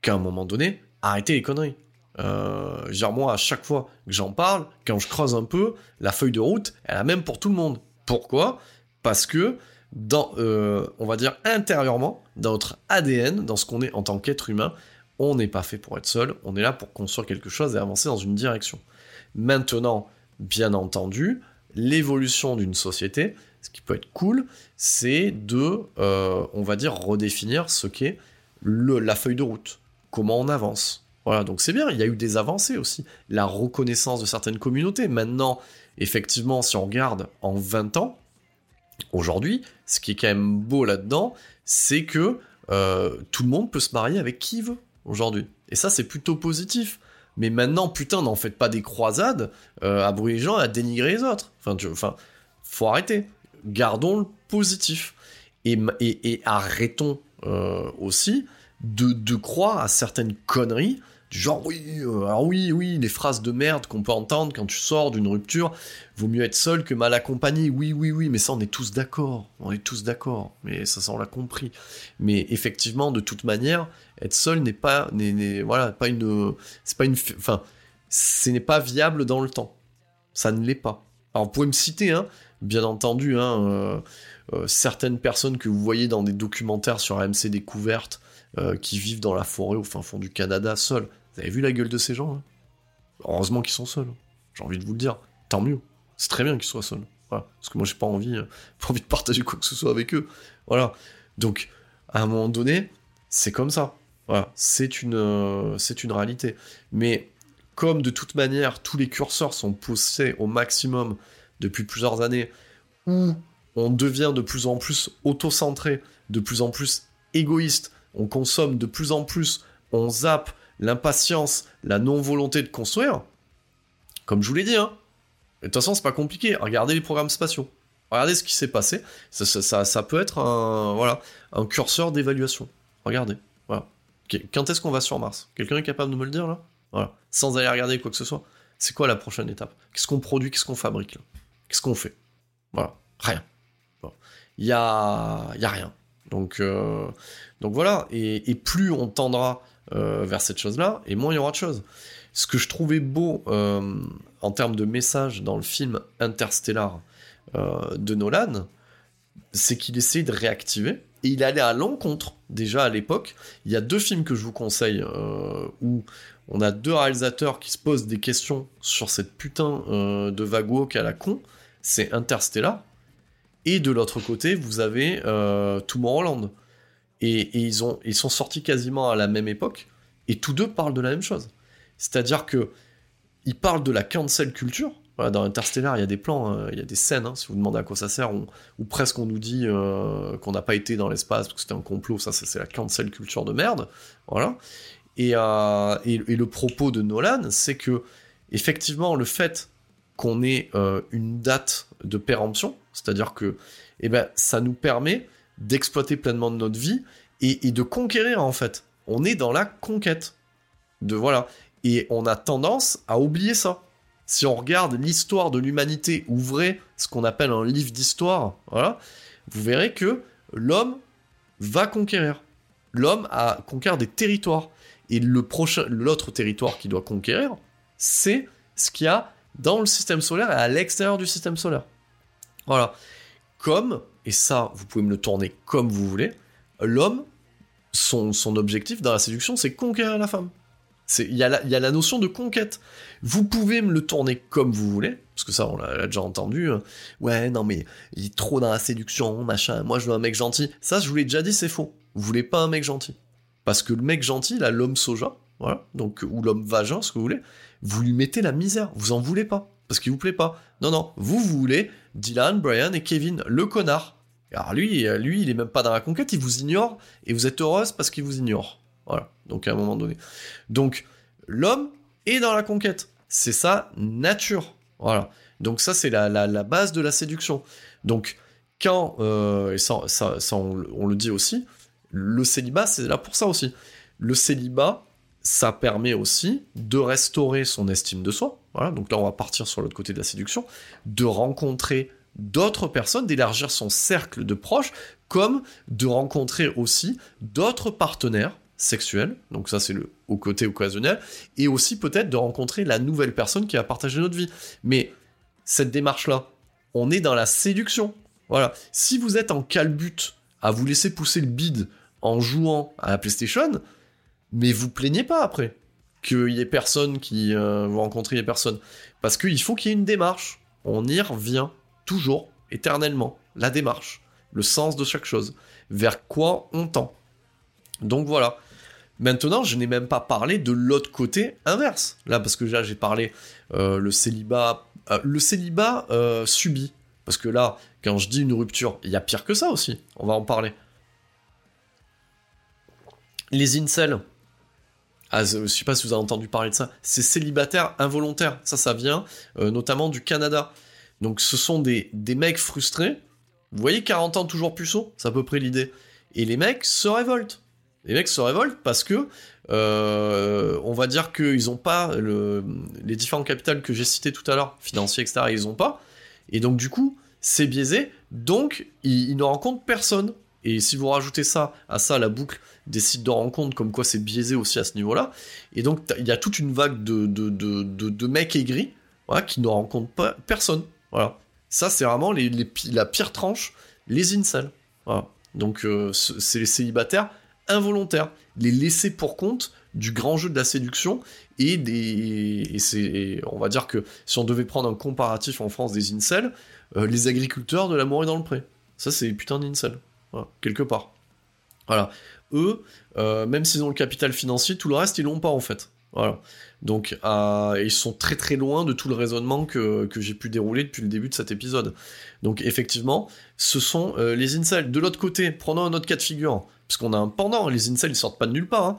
qu'à un moment donné, arrêtez les conneries. Euh, genre moi, à chaque fois que j'en parle, quand je creuse un peu, la feuille de route, elle est la même pour tout le monde. Pourquoi? Parce que dans, euh, on va dire intérieurement, dans notre ADN, dans ce qu'on est en tant qu'être humain, on n'est pas fait pour être seul, on est là pour construire quelque chose et avancer dans une direction. Maintenant, bien entendu, l'évolution d'une société, ce qui peut être cool, c'est de, euh, on va dire, redéfinir ce qu'est la feuille de route, comment on avance. Voilà, donc c'est bien, il y a eu des avancées aussi. La reconnaissance de certaines communautés. Maintenant, effectivement, si on regarde en 20 ans, aujourd'hui, ce qui est quand même beau là-dedans, c'est que euh, tout le monde peut se marier avec qui veut aujourd'hui. Et ça, c'est plutôt positif. Mais maintenant, putain, n'en faites pas des croisades euh, à brûler les gens et à dénigrer les autres. Enfin, tu, enfin faut arrêter. Gardons le positif. Et, arrêtons euh, aussi de, croire à certaines conneries genre oui, euh, oui, oui, les phrases de merde qu'on peut entendre quand tu sors d'une rupture, vaut mieux être seul que mal accompagné. Oui, oui, oui, mais ça on est tous d'accord, on est tous d'accord, mais ça, ça on l'a compris. Mais effectivement, de toute manière, être seul n'est pas, n'est, voilà, pas une, c'est pas une, enfin, ce n'est pas viable dans le temps. Ça ne l'est pas. Alors vous pouvez me citer, hein, bien entendu, hein, euh, euh, certaines personnes que vous voyez dans des documentaires sur AMC Découverte, qui vivent dans la forêt au fin fond du Canada seuls. Vous avez vu la gueule de ces gens hein? Heureusement qu'ils sont seuls. J'ai envie de vous le dire. Tant mieux. C'est très bien qu'ils soient seuls. Parce que moi, j'ai pas envie, euh, pas envie de partager quoi que ce soit avec eux. Voilà. Donc, à un moment donné, c'est comme ça. Voilà. C'est une, euh, c'est une réalité. Mais comme de toute manière, tous les curseurs sont poussés au maximum depuis plusieurs années, où on devient de plus en plus auto-centré, de plus en plus égoïste, on consomme de plus en plus, on zappe, l'impatience, la non-volonté de construire, comme je vous l'ai dit, hein, de toute façon, c'est pas compliqué. Regardez les programmes spatiaux. Regardez ce qui s'est passé. Ça, ça, peut être un, voilà, un curseur d'évaluation. Regardez. Voilà. Quand est-ce qu'on va sur Mars? Quelqu'un est capable de me le dire là? Voilà. Sans aller regarder quoi que ce soit. C'est quoi la prochaine étape? Qu'est-ce qu'on produit? Qu'est-ce qu'on fabrique Qu'est-ce qu'on fait? Voilà. Rien. Il y, a... y a rien. Donc, euh, donc voilà. Et plus on tendra euh, vers cette chose-là, et moins il y aura de choses. Ce que je trouvais beau euh, en termes de message dans le film Interstellar euh, de Nolan, c'est qu'il essayait de réactiver, et il allait à l'encontre, déjà à l'époque. Il y a deux films que je vous conseille, où on a deux réalisateurs qui se posent des questions sur cette putain de vague walk à la con, c'est Interstellar, et de l'autre côté, vous avez Tomorrowland et, ils, ont, ils sont sortis quasiment à la même époque, et tous deux parlent de la même chose. C'est-à-dire que ils parlent de la cancel culture. dans Interstellar, il y a des plans, hein, il y a des scènes, hein, si vous demandez à quoi ça sert, ou presque on nous dit euh, qu'on n'a pas été dans l'espace parce que c'était un complot, ça c'est la cancel culture de merde. Voilà. Euh, et, et, le propos de Nolan, c'est que, effectivement, le fait qu'on ait euh, une date de péremption, c'est-à-dire que eh ben, ça nous permet d'exploiter pleinement notre vie et, de conquérir en fait. On est dans la conquête. De voilà. Et on a tendance à oublier ça. Si on regarde l'histoire de l'humanité, ouvrez ce qu'on appelle un livre d'histoire, voilà, vous verrez que l'homme va conquérir. L'homme a conquérir des territoires. Et le prochain, l'autre territoire qu'il doit conquérir, c'est ce qu'il y a dans le système solaire et à l'extérieur du système solaire. Voilà. Comme et ça, vous pouvez me le tourner comme vous voulez, l'homme, son, objectif dans la séduction, c'est conquérir la femme. Il y, a la, y a la notion de conquête. Vous pouvez me le tourner comme vous voulez, parce que ça, on l'a déjà entendu. Hein. Ouais, non, mais il est trop dans la séduction, machin. Moi, je veux un mec gentil. Ça, je vous l'ai déjà dit, c'est faux. Vous voulez pas un mec gentil. Parce que le mec gentil, là, l'homme soja, voilà, donc, ou l'homme vagin, ce que vous voulez, vous lui mettez la misère. Vous en voulez pas. Parce qu'il vous plaît pas. Non, non. Vous, vous voulez Dylan, Brian et Kevin, le connard. Alors lui, euh, lui, il est même pas dans la conquête, il vous ignore, et vous êtes heureuse parce qu'il vous ignore. Voilà, donc à un moment donné. Donc, l'homme est dans la conquête. C'est sa nature. Voilà. Donc ça, c'est la, la, base de la séduction. Donc, quand, euh, et ça, ça, on, le dit aussi, le célibat, c'est là pour ça aussi. Le célibat, ça permet aussi de restaurer son estime de soi. Voilà, donc là, on va partir sur l'autre côté de la séduction, de rencontrer d'autres personnes, d'élargir son cercle de proches, comme de rencontrer aussi d'autres partenaires sexuels, donc ça c'est le au côté occasionnel, et aussi peut-être de rencontrer la nouvelle personne qui va partager notre vie. Mais cette démarche-là, on est dans la séduction. Voilà. Si vous êtes en calbut à vous laisser pousser le bide en jouant à la PlayStation, mais vous plaignez pas après qu'il y ait personne qui euh, vous rencontrez les personnes. Parce qu'il faut qu'il y ait une démarche. On y revient toujours, éternellement. La démarche, le sens de chaque chose, vers quoi on tend. Donc voilà. Maintenant, je n'ai même pas parlé de l'autre côté inverse. Là, parce que j'ai parlé euh, le célibat, euh, le célibat subi. Parce que là, quand je dis une rupture, il y a pire que ça aussi. On va en parler. Les incels. Ah, je sais pas si vous avez entendu parler de ça. C'est célibataire involontaire. Ça, ça vient euh, notamment du Canada. Donc, ce sont des, des mecs frustrés. Vous voyez 40 ans toujours puceau C'est à peu près l'idée. Et les mecs se révoltent. Les mecs se révoltent parce que, euh, on va dire qu'ils n'ont pas le, les différents capitales que j'ai cités tout à l'heure, financiers, etc., ils n'ont pas. Et donc, du coup, c'est biaisé, donc ils, ne rencontrent personne. Et si vous rajoutez ça à ça, la boucle des sites de rencontres, comme quoi c'est biaisé aussi à ce niveau-là, et donc il y a toute une vague de, de, mecs aigris qui ne rencontrent pas personne. Voilà. Ça, c'est vraiment la pire tranche, les incels. Voilà. Donc euh, c'est les célibataires involontaires, les laissés pour compte du grand jeu de la séduction et des et c'est on va dire que si on devait prendre un comparatif en France des incels euh, les agriculteurs de l'amour est dans le pré. Ça, c'est putain d'incel. quelque part. Voilà. Eux, euh, même s'ils ont le capital financier, tout le reste, ils l'ont pas, en fait. Voilà. Donc, euh, ils sont très très loin de tout le raisonnement que, j'ai pu dérouler depuis le début de cet épisode. Donc, effectivement, ce sont les incels. De l'autre côté, prenons un autre cas de figure, puisqu'on a un pendant, les incels, ils sortent pas de nulle part. Hein.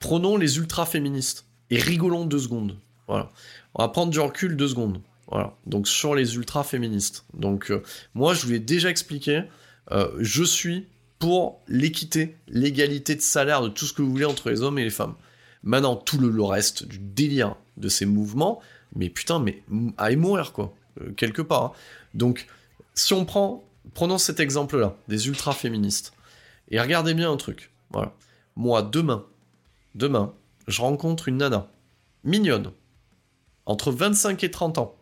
Prenons les ultra-féministes, et rigolons deux secondes. Voilà. On va prendre du recul deux secondes. Voilà. Donc sur les ultra féministes. Donc euh, moi je vous l'ai déjà expliqué. Euh, je suis pour l'équité, l'égalité de salaire, de tout ce que vous voulez entre les hommes et les femmes. Maintenant tout le, reste du délire de ces mouvements, mais putain, mais à y mourir quoi, euh, quelque part. Hein. Donc si on prend, prenons cet exemple-là, des ultra féministes, et regardez bien un truc. Moi demain, demain, je rencontre une nana mignonne, entre 25 et 30 ans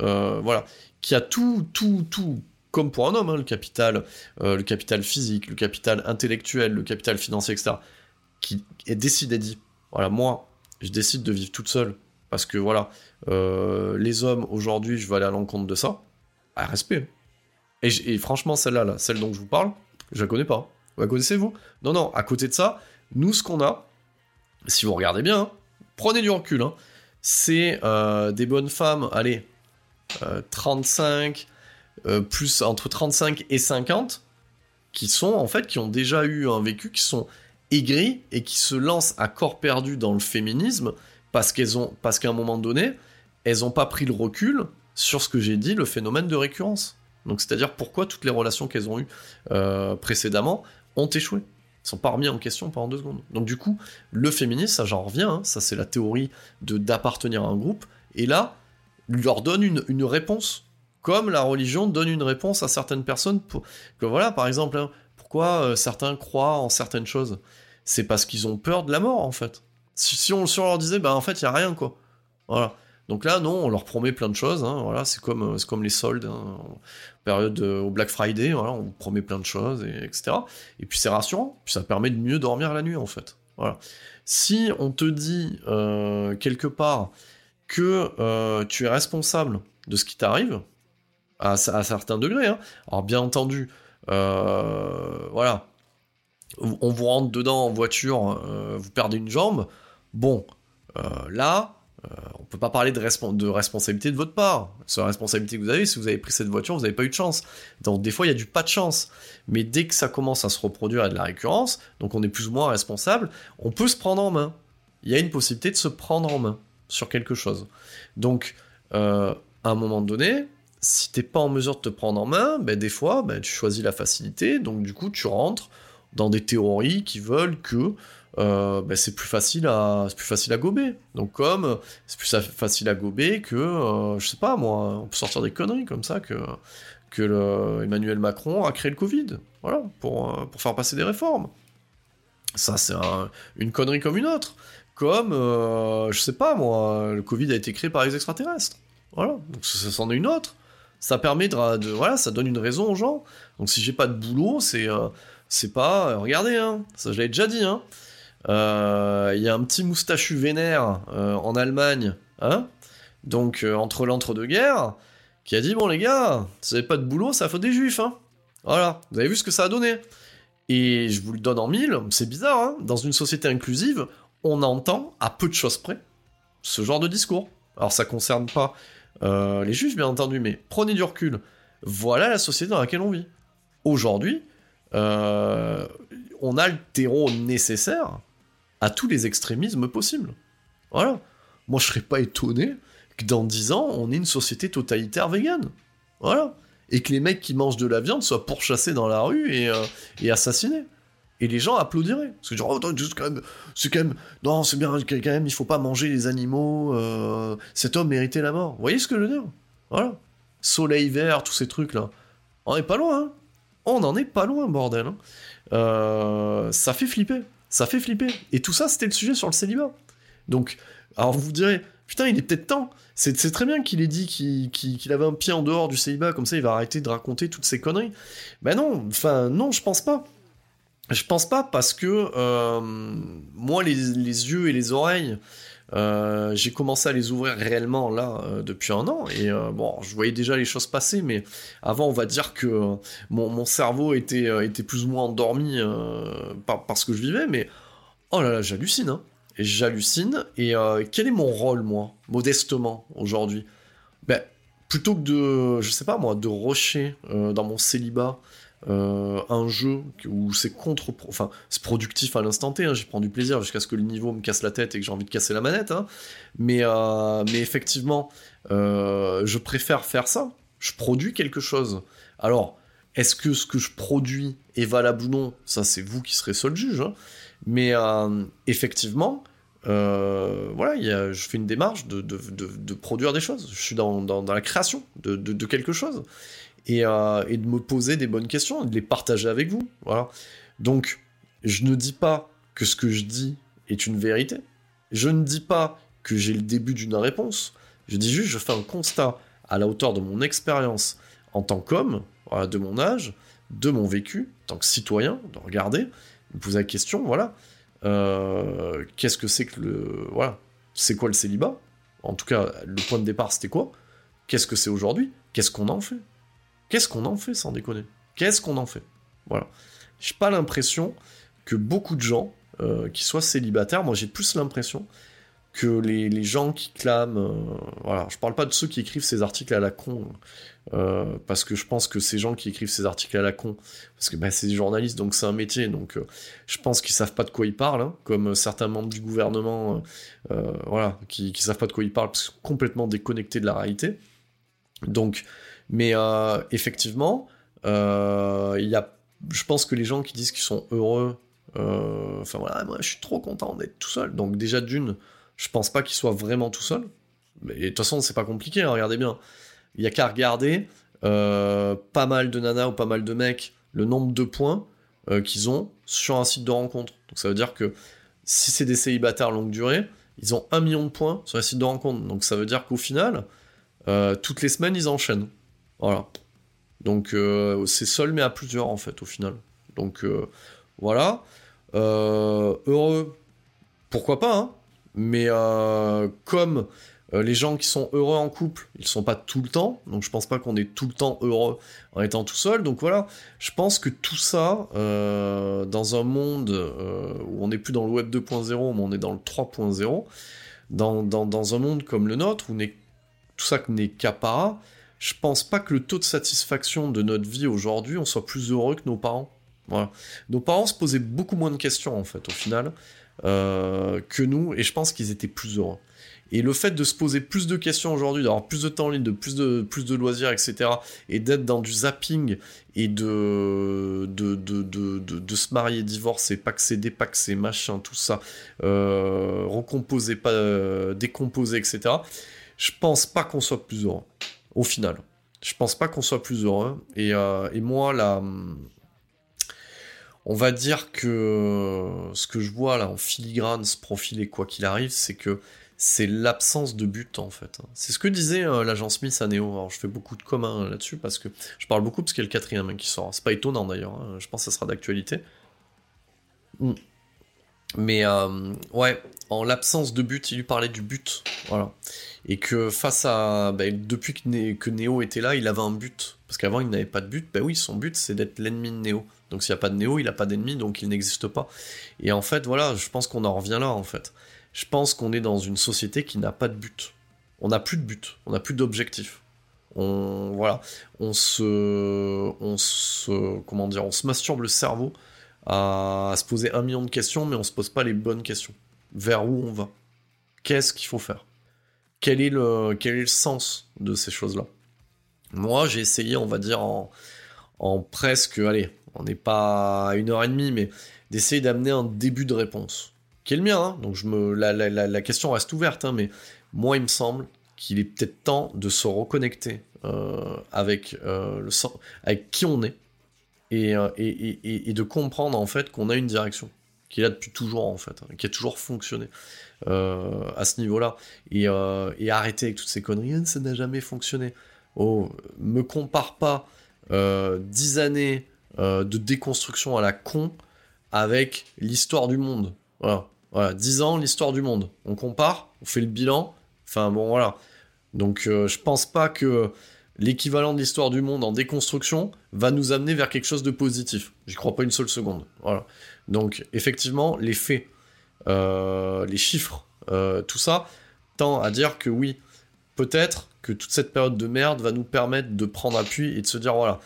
euh, voilà, qui a tout, tout, tout, comme pour un homme, hein, le capital, euh, le capital physique, le capital intellectuel, le capital financier, etc., qui est décidé dit, voilà, moi, je décide de vivre toute seule, parce que voilà, euh, les hommes, aujourd'hui, je vais aller à l'encontre de ça, à respect. Et, franchement, celle-là, là, celle dont je vous parle, je la connais pas. Vous la connaissez-vous Non, non, à côté de ça, nous, ce qu'on a, si vous regardez bien, hein, prenez du recul, hein, c'est des bonnes femmes, allez, 35, euh, plus entre 35 et 50, qui sont en fait, qui ont déjà eu un vécu, qui sont aigris et qui se lancent à corps perdu dans le féminisme parce qu'elles ont, parce qu'à un moment donné, elles n'ont pas pris le recul sur ce que j'ai dit, le phénomène de récurrence. Donc c'est-à-dire pourquoi toutes les relations qu'elles ont eues euh, précédemment ont échoué. Elles sont pas remis en question pendant deux secondes. Donc du coup, le féminisme, ça j'en reviens, hein, ça c'est la théorie de d'appartenir à un groupe. Et là, leur donne une, réponse, comme la religion donne une réponse à certaines personnes. Pour, que voilà, par exemple, hein, pourquoi euh, certains croient en certaines choses C'est parce qu'ils ont peur de la mort, en fait. Si, on, leur disait, bah en fait, il y a rien, quoi. Voilà. Donc là, non, on leur promet plein de choses. Hein, voilà, c'est comme, euh, comme les soldes, hein, période au Black Friday. Voilà, on promet plein de choses, et, etc. Et puis c'est rassurant. Puis ça permet de mieux dormir la nuit, en fait. Voilà. Si on te dit euh, quelque part, que euh, tu es responsable de ce qui t'arrive, à, certains degrés. Hein. Alors bien entendu, euh, voilà, on vous rentre dedans en voiture, euh, vous perdez une jambe, bon, là, on peut pas parler de, responsabilité de votre part. C'est la responsabilité que vous avez, si vous avez pris cette voiture, vous n'avez pas eu de chance. Donc des fois, il y a du pas de chance. Mais dès que ça commence à se reproduire et de la récurrence, donc on est plus ou moins responsable, on peut se prendre en main. Il y a une possibilité de se prendre en main sur quelque chose. Donc, euh, à un moment donné, si t'es pas en mesure de te prendre en main, ben, des fois, ben, tu choisis la facilité, donc du coup, tu rentres dans des théories qui veulent que euh, ben, c'est plus facile à plus facile à gober. Donc comme c'est plus facile à gober que euh, je sais pas moi, on peut sortir des conneries comme ça que que Emmanuel Macron a créé le Covid, voilà, pour, euh, pour faire passer des réformes. Ça c'est une connerie comme une autre. Comme je sais pas moi, le Covid a été créé par les extraterrestres. Voilà, donc ça, s'en est une autre. Ça permet de, voilà, ça donne une raison aux gens. Donc si j'ai pas de boulot, c'est c'est pas regardez hein, ça je l'avais déjà dit hein. Euh, il y a un petit moustachu vénère euh, en Allemagne, hein donc euh, entre l'entre-deux-guerres, qui a dit bon les gars, si vous n'avez pas de boulot, ça faut des juifs, hein Voilà, vous avez vu ce que ça a donné. Et je vous le donne en mille, c'est bizarre, hein dans une société inclusive, on entend à peu de choses près ce genre de discours. Alors ça concerne pas les juifs bien entendu, mais prenez du recul. Voilà la société dans laquelle on vit. Aujourd'hui, on a le terreau nécessaire à tous les extrémismes possibles. Voilà. Moi, je serais pas étonné que dans 10 ans, on ait une société totalitaire végane. Voilà. Et que les mecs qui mangent de la viande soient pourchassés dans la rue et, euh, assassinés. Et les gens applaudiraient. Parce que genre, oh, c'est quand même, c'est quand même, non, c'est bien, quand même, il faut pas manger les animaux, euh, cet homme méritait la mort. Vous voyez ce que je veux dire? Voilà. Soleil vert, tous ces trucs-là. On est pas loin, hein On en est pas loin, bordel. Hein. Euh, ça fait flipper ça fait flipper. Et tout ça, c'était le sujet sur le célibat. Donc, alors vous vous direz, putain, il est peut-être temps. C'est très bien qu'il ait dit qu'il avait un pied en dehors du célibat, comme ça il va arrêter de raconter toutes ces conneries. Ben non, enfin, non, je pense pas. Je pense pas parce que euh, moi, les, yeux et les oreilles, euh, j'ai commencé à les ouvrir réellement là euh, depuis un an et bon, je voyais déjà les choses passer, mais avant, on va dire que mon, cerveau était, plus ou moins endormi parce que je vivais, mais oh là là, j'hallucine, hein. J'hallucine. Et quel est mon rôle, moi, modestement, aujourd'hui? Ben, plutôt que de, je sais pas moi, de rocher dans mon célibat euh, un jeu où c'est contre, enfin c'est productif à l'instant T, hein, j'y prends du plaisir jusqu'à ce que le niveau me casse la tête et que j'ai envie de casser la manette, hein. mais, euh, mais effectivement, euh, je préfère faire ça. Je produis quelque chose. Alors, est-ce que ce que je produis est valable ou non? Ça, c'est vous qui serez seul juge. Hein. Mais effectivement, voilà, je fais une démarche de, produire des choses. Je suis dans la création de, quelque chose. Euh, et, de me poser des bonnes questions et de les partager avec vous. Voilà. Donc, je ne dis pas que ce que je dis est une vérité. Je ne dis pas que j'ai le début d'une réponse. Je dis juste, je fais un constat à la hauteur de mon expérience en tant qu'homme, de mon âge, de mon vécu, en tant que citoyen, de regarder, de poser la question, voilà, euh, qu'est-ce que c'est que le... Voilà, c'est quoi le célibat? En tout cas, le point de départ, c'était quoi? Qu'est-ce que c'est aujourd'hui? Qu'est-ce qu'on en fait? Qu'est-ce qu'on en fait sans déconner? Qu'est-ce qu'on en fait? Voilà. J'ai pas l'impression que beaucoup de gens euh, qui soient célibataires, moi j'ai plus l'impression que les, gens qui clament, euh, voilà, je parle pas de ceux qui écrivent ces articles à la con, euh, parce que je pense que ces gens qui écrivent ces articles à la con, parce que bah, c'est des journalistes, donc c'est un métier, donc je pense qu'ils savent pas de quoi ils parlent, hein, comme certains membres du gouvernement, voilà, qui, qui savent pas de quoi ils parlent, parce qu'ils sont complètement déconnectés de la réalité. Donc mais euh, effectivement, euh, y a, je pense que les gens qui disent qu'ils sont heureux, euh, enfin voilà, moi je suis trop content d'être tout seul. Donc déjà d'une, je pense pas qu'ils soient vraiment tout seuls. Mais de toute façon, c'est pas compliqué, hein, regardez bien. Il y a qu'à regarder pas mal de nanas ou pas mal de mecs, le nombre de points qu'ils ont sur un site de rencontre. Donc ça veut dire que si c'est des célibataires longue durée, ils ont un million de points sur un site de rencontre. Donc ça veut dire qu'au final, toutes les semaines, ils enchaînent. Voilà. Donc euh, c'est seul mais à plusieurs en fait au final. Donc euh, voilà. Euh, heureux, pourquoi pas, hein mais comme les gens qui sont heureux en couple, ils sont pas tout le temps, donc je pense pas qu'on est tout le temps heureux en étant tout seul. Donc voilà, je pense que tout ça, dans un monde où on n'est plus dans le web 2.0, mais on est dans le 3.0, dans, dans, un monde comme le nôtre, où tout ça n'est qu'apparat, je pense pas que le taux de satisfaction de notre vie aujourd'hui, on soit plus heureux que nos parents. Voilà. Nos parents se posaient beaucoup moins de questions, en fait, au final, euh, que nous, et je pense qu'ils étaient plus heureux. Et le fait de se poser plus de questions aujourd'hui, d'avoir plus de temps en ligne, de plus de, plus de loisirs, etc., et d'être dans du zapping et de, de, de, de, se marier, divorcer, paxer, dépaxer, machin, tout ça, euh, recomposer, euh, décomposer, etc., je pense pas qu'on soit plus heureux, au final. Je pense pas qu'on soit plus heureux. Et, euh, moi, là, on va dire que ce que je vois là en filigrane se profiler quoi qu'il arrive, c'est que c'est l'absence de but en fait. C'est ce que disait euh, l'agent Smith à Neo. Alors je fais beaucoup de communs là-dessus parce que je parle beaucoup parce qu'il y a le quatrième qui sort. C'est pas étonnant d'ailleurs. Hein. Je pense que ça sera d'actualité. Mm. Mais euh, ouais, en l'absence de but, il lui parlait du but. Voilà. Et que face à. Ben, depuis que, Neo était là, il avait un but. Parce qu'avant, il n'avait pas de but. Ben oui, son but, c'est d'être l'ennemi de Neo. Donc s'il n'y a pas de Neo, il n'a pas d'ennemi, donc il n'existe pas. Et en fait, voilà, je pense qu'on en revient là, en fait. Je pense qu'on est dans une société qui n'a pas de but. On n'a plus de but, on n'a plus d'objectif. On, voilà, on se, on se, comment dire, on se masturbe le cerveau à, se poser un million de questions, mais on se pose pas les bonnes questions. Vers où on va? Qu'est-ce qu'il faut faire? Quel est, le, sens de ces choses-là Moi, j'ai essayé, on va dire, en, presque, allez, on n'est pas à une heure et demie, mais d'essayer d'amener un début de réponse, qui est le mien. Hein. Donc je me, la, question reste ouverte, hein, mais moi il me semble qu'il est peut-être temps de se reconnecter euh, avec, euh, le, avec qui on est euh, et, et, de comprendre en fait qu'on a une direction qui est là depuis toujours en fait, hein, qui a toujours fonctionné à ce niveau-là et, arrêter avec toutes ces conneries, ça n'a jamais fonctionné. Oh, me compare pas dix années euh, de déconstruction à la con avec l'histoire du monde. Voilà. Voilà, 10 ans, l'histoire du monde. On compare, on fait le bilan. Enfin bon, voilà. Donc euh, je pense pas que l'équivalent de l'histoire du monde en déconstruction va nous amener vers quelque chose de positif. J'y crois pas une seule seconde. Voilà. Donc effectivement, les faits, euh, les chiffres, tout ça tend à dire que oui, peut-être que toute cette période de merde va nous permettre de prendre appui et de se dire voilà,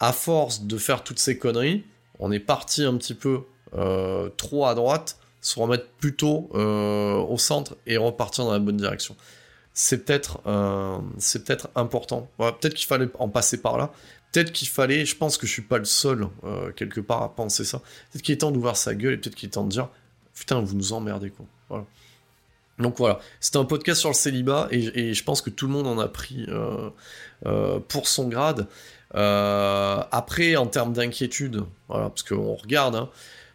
à force de faire toutes ces conneries, on est parti un petit peu euh, trop à droite, se remettre plutôt euh, au centre et repartir dans la bonne direction. C'est peut-être euh, c'est peut-être important. peut-être qu'il fallait en passer par là. Peut-être qu'il fallait, je pense que je suis pas le seul quelque part à penser ça. Peut-être qu'il est temps d'ouvrir sa gueule et peut-être qu'il est temps de dire putain vous nous emmerdez quoi. Donc voilà, c'était un podcast sur le célibat et, je pense que tout le monde en a pris pour son grade. Euh, après, en termes d'inquiétude, voilà, parce qu'on regarde, hein,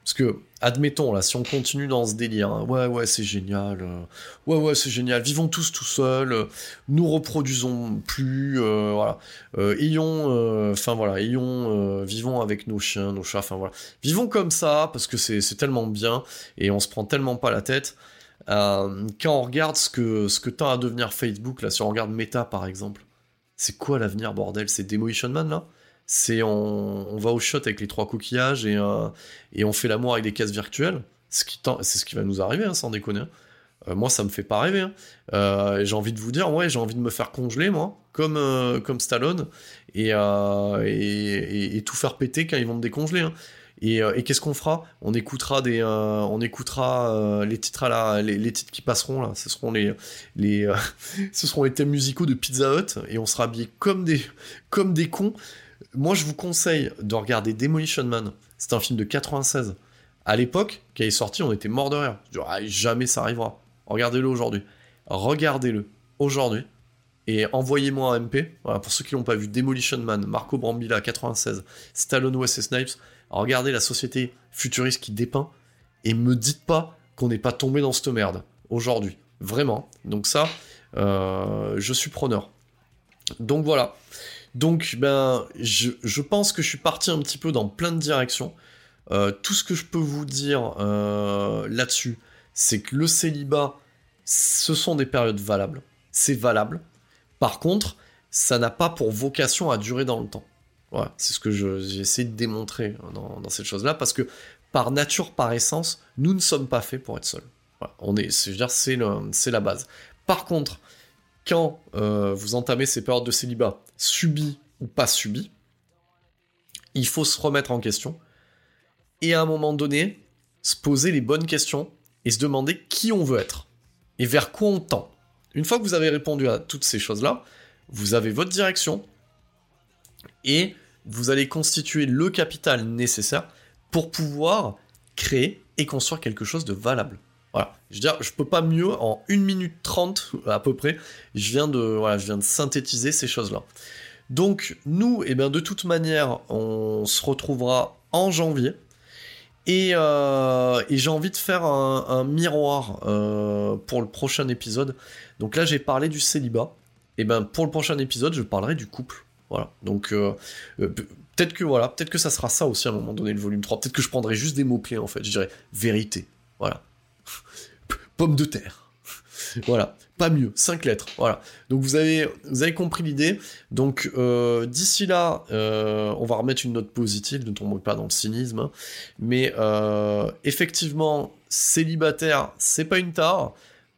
parce que, admettons, là, si on continue dans ce délire, hein, ouais, ouais, c'est génial, euh, ouais, ouais, c'est génial, vivons tous tout seuls, euh, nous reproduisons plus, voilà, ayons, enfin voilà, ayons, vivons avec nos chiens, nos chats, enfin voilà, vivons comme ça, parce que c'est tellement bien, et on se prend tellement pas la tête. quand on regarde ce que, ce que tend à devenir Facebook, là, si on regarde Meta par exemple, c'est quoi l'avenir, bordel? C'est Demolition Man, là? C'est on, va au shot avec les trois coquillages et, euh, et on fait l'amour avec des cases virtuelles C'est ce qui va nous arriver, hein, sans déconner. Hein. Euh, moi, ça me fait pas rêver. Hein. Euh, j'ai envie de vous dire, ouais, j'ai envie de me faire congeler, moi, comme, comme Stallone, et, et, tout faire péter quand ils vont me décongeler. Et, qu'est-ce qu'on fera? On écoutera des, on écoutera les titres à les, titres qui passeront là. Ce seront les, les, ce seront les thèmes musicaux de Pizza Hut et on sera habillés comme des, comme des cons. Moi, je vous conseille de regarder Demolition Man. C'est un film de 96. À l'époque, qui est sorti, on était mort de rire. Ah, jamais ça arrivera. Regardez-le aujourd'hui. Regardez-le aujourd'hui et envoyez-moi un MP. Voilà, pour ceux qui l'ont pas vu, Demolition Man, Marco Brambilla 96, Stallone West Snipes regardez la société futuriste qui dépeint et me dites pas qu'on n'est pas tombé dans cette merde aujourd'hui. Vraiment. Donc ça, euh, je suis preneur. Donc voilà. Donc ben, je, pense que je suis parti un petit peu dans plein de directions. Euh, tout ce que je peux vous dire euh, là-dessus, c'est que le célibat, ce sont des périodes valables. C'est valable. Par contre, ça n'a pas pour vocation à durer dans le temps c'est ce que j'ai essayé de démontrer dans, cette chose-là, parce que par nature, par essence, nous ne sommes pas faits pour être seuls. on est, c'est, la base. Par contre, quand euh, vous entamez ces périodes de célibat, subies ou pas subies, il faut se remettre en question et à un moment donné, se poser les bonnes questions et se demander qui on veut être et vers quoi on tend. Une fois que vous avez répondu à toutes ces choses-là, vous avez votre direction et vous allez constituer le capital nécessaire pour pouvoir créer et construire quelque chose de valable. Voilà. Je veux dire, je peux pas mieux en 1 minute 30 à peu près. Je viens de, voilà, je viens de synthétiser ces choses-là. Donc, nous, eh bien, de toute manière, on se retrouvera en janvier. Et, euh, j'ai envie de faire un, miroir euh, pour le prochain épisode. Donc là, j'ai parlé du célibat. Et ben pour le prochain épisode, je parlerai du couple. Voilà. Donc euh, peut-être que voilà, peut-être que ça sera ça aussi à un moment donné le volume 3. Peut-être que je prendrai juste des mots clés en fait. Je dirais vérité. Voilà. Pomme de terre. voilà, pas mieux, 5 lettres, voilà. Donc vous avez, vous avez compris l'idée. Donc euh, d'ici là, euh, on va remettre une note positive, ne tombons pas dans le cynisme. Mais euh, effectivement, célibataire, c'est pas une tare.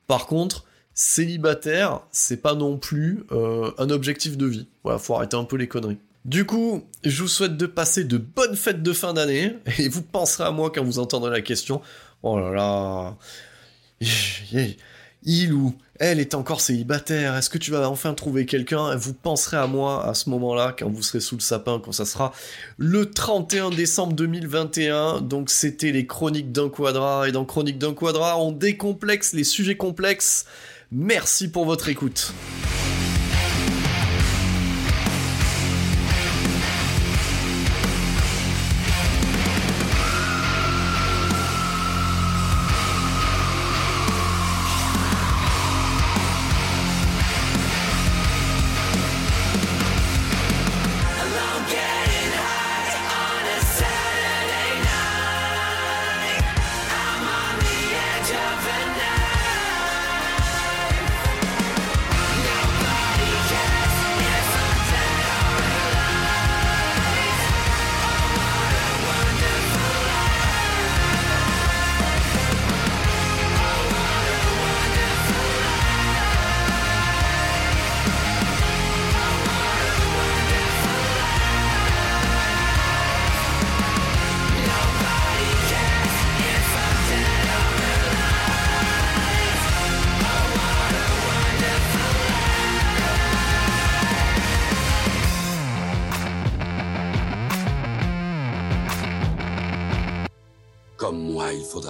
Par contre, célibataire, c'est pas non plus un objectif de vie. Voilà, faut arrêter un peu les conneries. Du coup, je vous souhaite de passer de bonnes fêtes de fin d'année, et vous penserez à moi quand vous entendrez la question. Oh là là il ou elle est encore célibataire, est-ce que tu vas enfin trouver quelqu'un? Vous penserez à moi à ce moment-là, quand vous serez sous le sapin, quand ça sera le 31 décembre 2021. Donc c'était les chroniques d'un quadra, et dans Chroniques d'un quadra, on décomplexe les sujets complexes. Merci pour votre écoute.